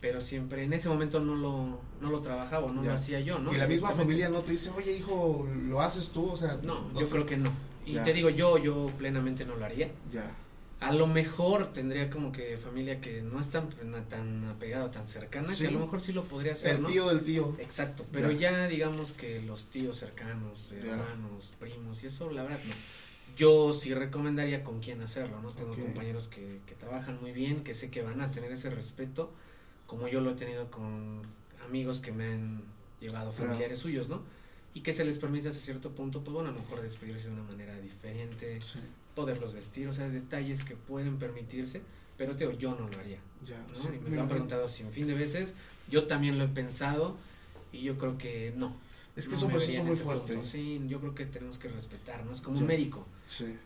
pero siempre en ese momento no lo, no lo trabajaba, o no Ya. lo hacía yo, ¿no? Y la misma familia no te dice, oye, hijo, ¿lo haces tú? O sea, No, no yo te- creo que no. Y Ya. te digo, yo, yo plenamente no lo haría. Ya. A lo mejor tendría como que familia que no es tan, tan apegada, tan cercana, Sí. que a lo mejor sí lo podría hacer, El ¿no? tío del tío. Exacto, pero Ya. ya. digamos que los tíos cercanos, Ya. hermanos, primos y eso, la verdad no. Yo sí recomendaría con quién hacerlo, ¿no? Tengo compañeros que, que trabajan muy bien, que sé que van a tener ese respeto, como yo lo he tenido con amigos que me han llevado Claro. familiares suyos, ¿no? Y que se les permite hasta cierto punto, pues bueno, a lo mejor despedirse de una manera diferente, Sí. Poderlos vestir, o sea, detalles que pueden permitirse, pero te digo, yo no lo haría. Ya. ¿no? sí, y me me lo han preguntado sin fin de veces. Yo también lo he pensado y yo creo que no. Es que no es un me proceso vería en muy ese fuerte. punto. Sí, yo creo que tenemos que respetarnos como Ya. un médico, Sí.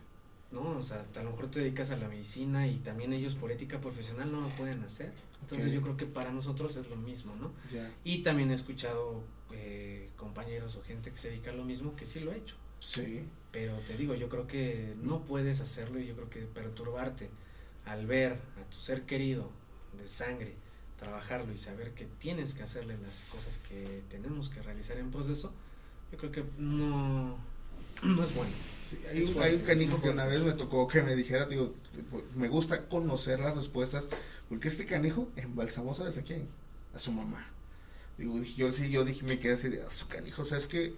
¿no? O sea, a lo mejor te dedicas a la medicina y también ellos por ética profesional no lo pueden hacer. Entonces yo creo que para nosotros es lo mismo, ¿no? Ya. Y también he escuchado eh, compañeros o gente que se dedica a lo mismo que sí lo ha hecho. Sí. Pero te digo, yo creo que no puedes hacerlo y yo creo que perturbarte al ver a tu ser querido de sangre trabajarlo y saber que tienes que hacerle las cosas que tenemos que realizar en proceso, yo creo que no, no es bueno. Sí, hay, Es un, fuerte, hay un canijo que una vez me tocó que me dijera, digo, me gusta conocer las respuestas, porque este canijo embalsamó, ¿sabes a quién? A su mamá. Digo, yo sí, yo dije, me quedé así de, a su canijo, o sea, es que,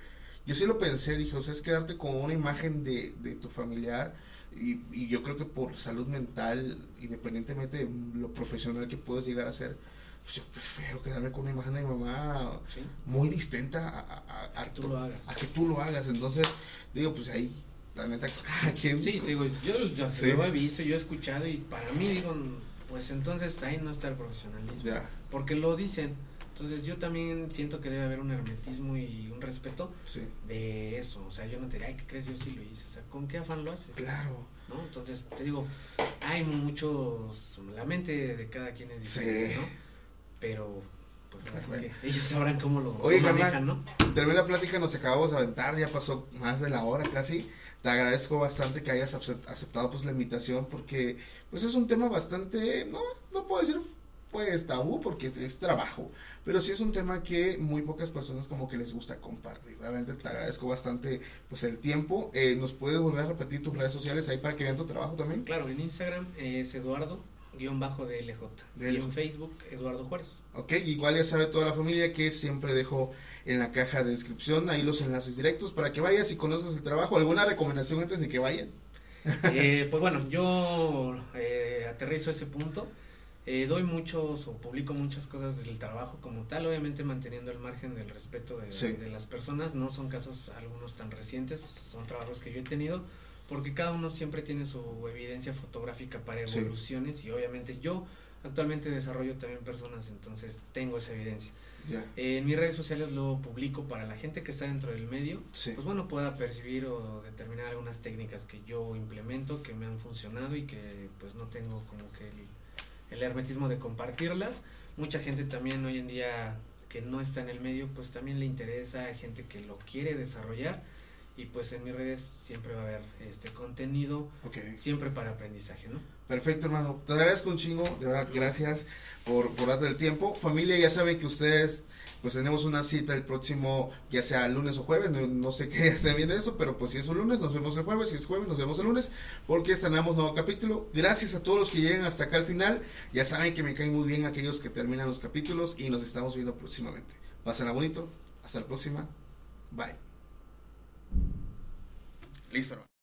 yo sí lo pensé, dije, o sea, es quedarte con una imagen de, de tu familiar, y, y yo creo que por salud mental, independientemente de lo profesional que puedes llegar a ser, pues yo prefiero quedarme con una imagen de mi mamá ¿sí? muy distinta a, a- a- a tú to- lo hagas. a que tú lo hagas. Entonces, digo, pues ahí, la neta, quien. Sí, te digo, yo, yo Sí. lo he visto, yo he escuchado y para mí digo, pues entonces ahí no está el profesionalismo. Ya, Porque lo dicen. Entonces yo también siento que debe haber un hermetismo y un respeto sí, de eso. O sea, yo no te diré, ay, ¿qué crees? Yo sí lo hice. O sea, ¿con qué afán lo haces? claro. ¿No? Entonces, te digo, hay muchos, la mente de cada quien es diferente, Sí. ¿no? Pero, pues Bueno. que ellos sabrán cómo lo, Oye, carnal. manejan, ¿no? Terminé la plática, nos acabamos de aventar, ya pasó más de la hora casi. Te agradezco bastante que hayas acep- aceptado pues la invitación porque pues es un tema bastante, no, no puedo decir pues tabú porque es, es trabajo, pero sí es un tema que muy pocas personas como que les gusta compartir. Realmente te agradezco bastante pues el tiempo. Eh, ¿Nos puedes volver a repetir tus redes sociales ahí para que vean tu trabajo también? Claro, en Instagram es Eduardo, guion bajo de LJ. De Y en Facebook, Eduardo Juárez. Ok, igual ya sabe toda la familia que siempre dejo en la caja de descripción ahí los enlaces directos para que vayas y conozcas el trabajo. ¿Alguna recomendación antes de que vayan? Eh, pues bueno, yo eh, aterrizo ese punto. Eh, doy muchos o publico muchas cosas del trabajo como tal, obviamente manteniendo el margen del respeto de, Sí. de las personas. No son casos algunos tan recientes, son trabajos que yo he tenido, porque cada uno siempre tiene su evidencia fotográfica para Sí. evoluciones y obviamente yo actualmente desarrollo también personas, entonces tengo esa evidencia. Ya. Eh, en mis redes sociales lo publico para la gente que está dentro del medio, Sí. pues bueno, pueda percibir o determinar algunas técnicas que yo implemento, que me han funcionado y que pues no tengo como que el, el hermetismo de compartirlas. Mucha gente también hoy en día que no está en el medio, pues también le interesa, hay gente que lo quiere desarrollar y pues en mis redes siempre va a haber este contenido, siempre para aprendizaje, ¿no? Perfecto, hermano. Te agradezco un chingo. De verdad, gracias por, por darte el tiempo. Familia, ya saben que ustedes, pues tenemos una cita el próximo, ya sea lunes o jueves. No, no sé *laughs* qué se viene eso, pero pues si es un lunes, nos vemos el jueves. Si es jueves, nos vemos el lunes, porque estrenamos nuevo capítulo. Gracias a todos los que lleguen hasta acá al final. Ya saben que me caen muy bien aquellos que terminan los capítulos y nos estamos viendo próximamente. Pásenla bonito. Hasta la próxima. Bye. Listo.